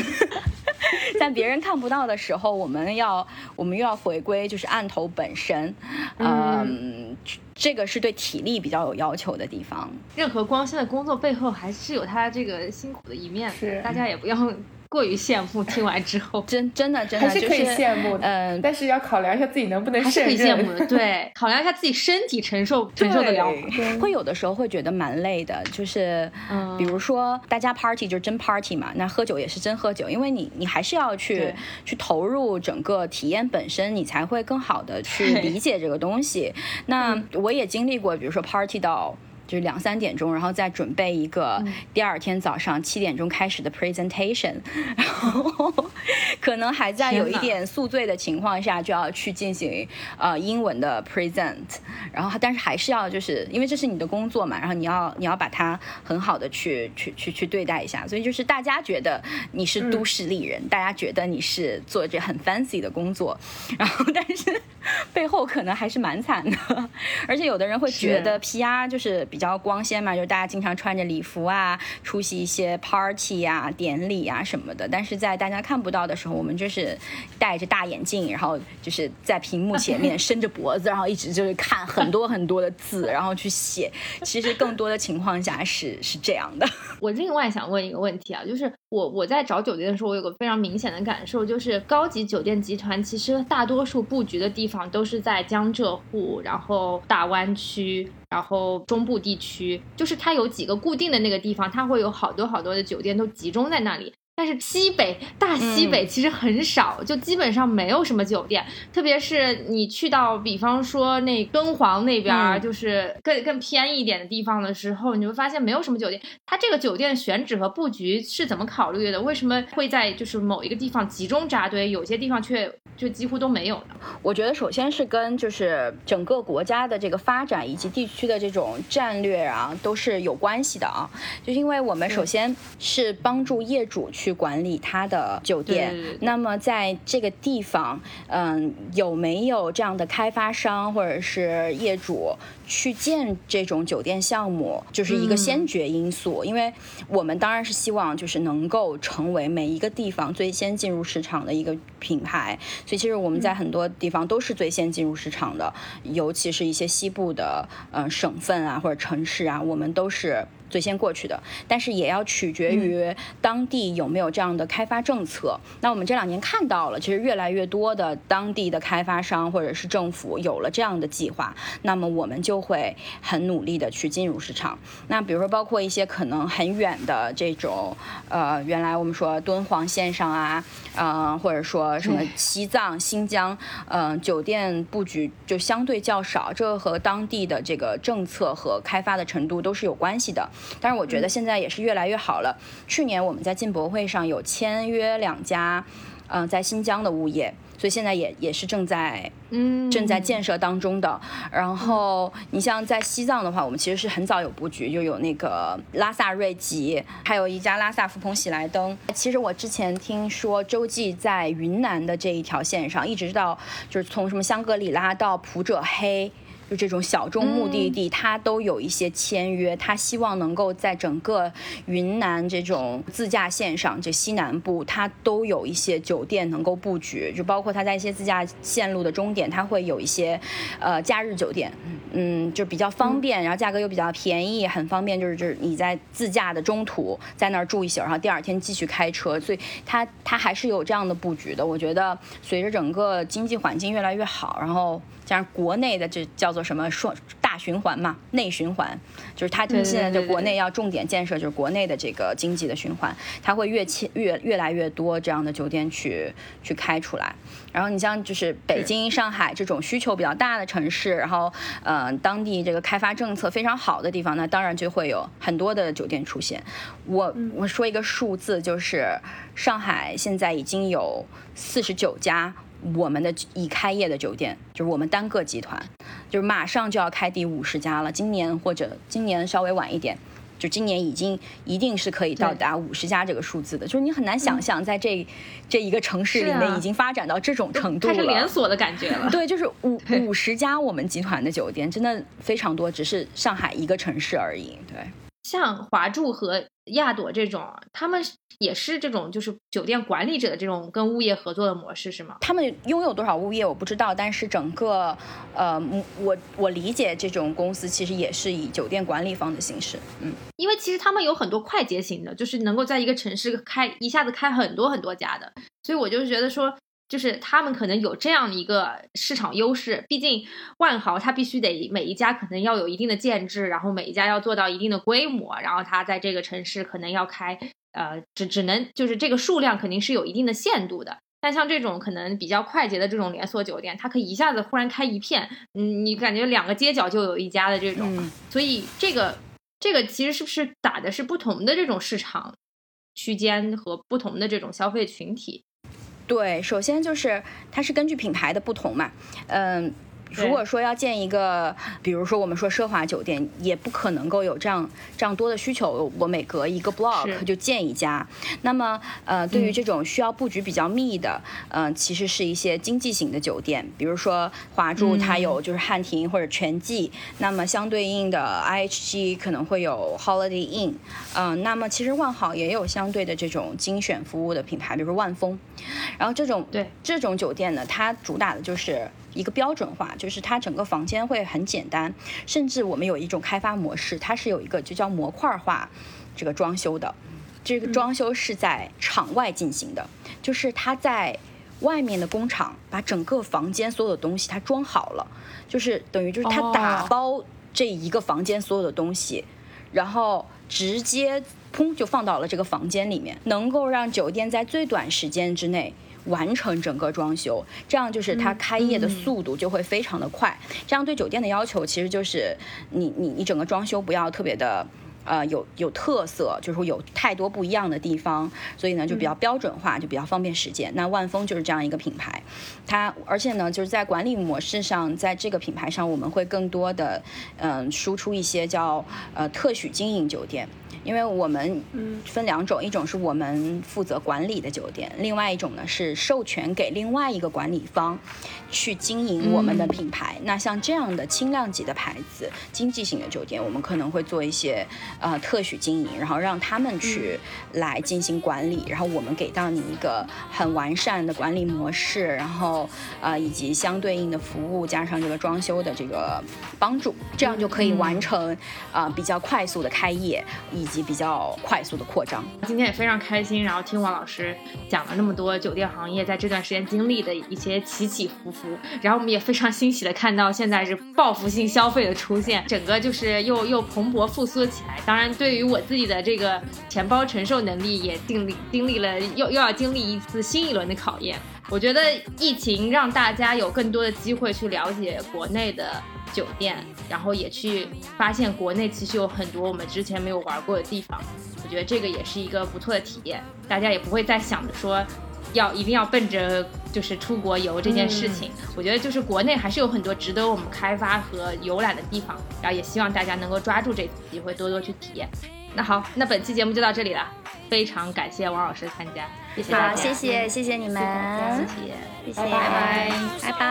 在别人看不到的时候，我们要我们又要回归就是案头本身，嗯，这个是对体力比较有要求的地方。任何光鲜的工作背后，还是有它这个辛苦的一面的，是大家也不要过于羡慕。听完之后，[LAUGHS] 真真的真的就还是可以羡慕的，嗯，但是要考量一下自己能不能还是可以。羡慕的。对，[LAUGHS] 考量一下自己身体承受承受得了吗。会有的时候会觉得蛮累的，就是，嗯比如说大家 party 就是真 party 嘛，那喝酒也是真喝酒，因为你你还是要去去投入整个体验本身，你才会更好的去理解这个东西。那我也经历过，比如说 party 到。就是两三点钟，然后再准备一个第二天早上七点钟开始的 presentation，然后可能还在有一点宿醉的情况下，就要去进行呃英文的 present，然后但是还是要就是因为这是你的工作嘛，然后你要你要把它很好的去去去去对待一下，所以就是大家觉得你是都市丽人，大家觉得你是做着很 fancy 的工作，然后但是 [LAUGHS] 背后可能还是蛮惨的，[LAUGHS] 而且有的人会觉得 PR 就是比较光鲜嘛，就是大家经常穿着礼服啊，出席一些 party 啊、典礼啊什么的。但是在大家看不到的时候，我们就是戴着大眼镜，然后就是在屏幕前面伸着脖子，然后一直就是看很多很多的字，然后去写。其实更多的情况下是是这样的。[LAUGHS] 我另外想问一个问题啊，就是我我在找酒店的时候，我有个非常明显的感受，就是高级酒店集团其实大多数布局的地方都是在江浙沪，然后大湾区，然后中部地区，就是它有几个固定的那个地方，它会有好多好多的酒店都集中在那里。但是西北大西北其实很少，就基本上没有什么酒店，特别是你去到比方说那敦煌那边儿，嗯就是更更偏一点的地方的时候，你会发现没有什么酒店。它这个酒店选址和布局是怎么考虑的？为什么会在就是某一个地方集中扎堆，有些地方却就几乎都没有呢？我觉得首先是跟就是整个国家的这个发展以及地区的这种战略啊，都是有关系的啊。就是因为我们首先是帮助业主去管理他的酒店，那么在这个地方，嗯，有没有这样的开发商或者是业主去建这种酒店项目，就是一个先决因素。因为我们当然是希望就是能够成为每一个地方最先进入市场的一个品牌，所以其实我们在很多地方都是最先进入市场的，尤其是一些西部的呃省份啊或者城市啊，我们都是。最先过去的，但是也要取决于当地有没有这样的开发政策。那我们这两年看到了，其实越来越多的当地的开发商或者是政府有了这样的计划，那么我们就都会很努力的去进入市场。那比如说，包括一些可能很远的这种，呃，原来我们说敦煌线上啊，呃，或者说什么西藏、新疆，嗯、酒店布局就相对较少，这和当地的这个政策和开发的程度都是有关系的。但是我觉得现在也是越来越好了。去年我们在进博会上有签约两家，嗯、在新疆的物业。所以现在也也是正在嗯正在建设当中的。然后你像在西藏的话，我们其实是很早有布局，就有那个拉萨瑞吉，还有一家拉萨福朋喜来登。其实我之前听说洲际在云南的这一条线上，一直到就是从什么香格里拉到普者黑。就这种小众目的地，它都有一些签约，它希望能够在整个云南这种自驾线上，这西南部，它都有一些酒店能够布局，就包括它在一些自驾线路的终点，它会有一些呃假日酒店，嗯，就比较方便，然后价格又比较便宜，很方便，就是就是你在自驾的中途在那儿住一宿，然后第二天继续开车，所以它它还是有这样的布局的。我觉得随着整个经济环境越来越好，然后加上国内的这叫做什么双大循环嘛，内循环，就是它现在就国内要重点建设就是国内的这个经济的循环，它会越迁越越来越多这样的酒店去去开出来。然后你像就是北京、上海这种需求比较大的城市，然后呃当地这个开发政策非常好的地方，那当然就会有很多的酒店出现。我我说一个数字，就是上海现在已经有四十九家。我们的已开业的酒店，就是我们单个集团，就是马上就要开第五十家了。今年或者今年稍微晚一点，就今年已经一定是可以到达五十家这个数字的。就是你很难想象，在这、这一个城市里面已经发展到这种程度了，开始连锁的感觉了。对，就是五 [LAUGHS] 五十家我们集团的酒店，真的非常多，只是上海一个城市而已。对。像华住和亚朵这种，他们也是这种就是酒店管理者的这种跟物业合作的模式是吗？他们拥有多少物业我不知道，但是整个呃，我我理解这种公司其实也是以酒店管理方的形式，嗯，因为其实他们有很多快捷型的，就是能够在一个城市开一下子开很多很多家的，所以我就觉得说，就是他们可能有这样一个市场优势。毕竟万豪它必须得每一家可能要有一定的建制，然后每一家要做到一定的规模，然后它在这个城市可能要开呃只只能就是这个数量肯定是有一定的限度的。但像这种可能比较快捷的这种连锁酒店，它可以一下子忽然开一片，嗯，你感觉两个街角就有一家的这种，嗯所以这个这个其实是不是打的是不同的这种市场区间和不同的这种消费群体？对，首先就是它是根据品牌的不同嘛，嗯。如果说要建一个，比如说我们说奢华酒店，也不可能够有这样这样多的需求。我每隔一个 block 就建一家。那么，呃，对于嗯这种需要布局比较密的，嗯、其实是一些经济型的酒店，比如说华住它有就是汉庭或者全季，那么相对应的 IHG 可能会有 Holiday Inn，嗯、那么其实万豪也有相对的这种精选服务的品牌，比如说万丰。然后这种对这种酒店呢，它主打的就是一个标准化，就是它整个房间会很简单，甚至我们有一种开发模式，它是有一个就叫模块化这个装修的，这个装修是在场外进行的，就是它在外面的工厂把整个房间所有的东西它装好了，就是等于就是它打包这一个房间所有的东西，然后直接砰就放到了这个房间里面，能够让酒店在最短时间之内。完成整个装修，这样就是它开业的速度就会非常的快。这样对酒店的要求其实就是你你你整个装修不要特别的。呃，有有特色，就是有太多不一样的地方，所以呢就比较标准化，就比较方便实践。那万丰就是这样一个品牌，它而且呢就是在管理模式上，在这个品牌上我们会更多的嗯、输出一些叫呃特许经营酒店。因为我们分两种，一种是我们负责管理的酒店，另外一种呢是授权给另外一个管理方去经营我们的品牌。那像这样的轻量级的牌子、经济型的酒店，我们可能会做一些呃特许经营，然后让他们去来进行管理，然后我们给到你一个很完善的管理模式，然后呃以及相对应的服务，加上这个装修的这个帮助，这样就可以完成啊、呃比较快速的开业以及比较快速的扩张。今天也非常开心，然后听王老师讲了那么多酒店行业在这段时间经历的一些起起伏伏，然后我们也非常欣喜的看到现在是报复性消费的出现，整个就是又又蓬勃复苏起来。当然，对于我自己的这个钱包承受能力也经历经历了又又要经历一次新一轮的考验。我觉得疫情让大家有更多的机会去了解国内的酒店，然后也去发现国内其实有很多我们之前没有玩过的地方。我觉得这个也是一个不错的体验，大家也不会再想着说要一定要奔着就是出国游这件事情。我觉得就是国内还是有很多值得我们开发和游览的地方，然后也希望大家能够抓住这次机会，多多去体验。那好，那本期节目就到这里了，非常感谢王老师参加，谢谢好，谢谢谢谢你们，谢谢，谢谢，拜拜。拜拜。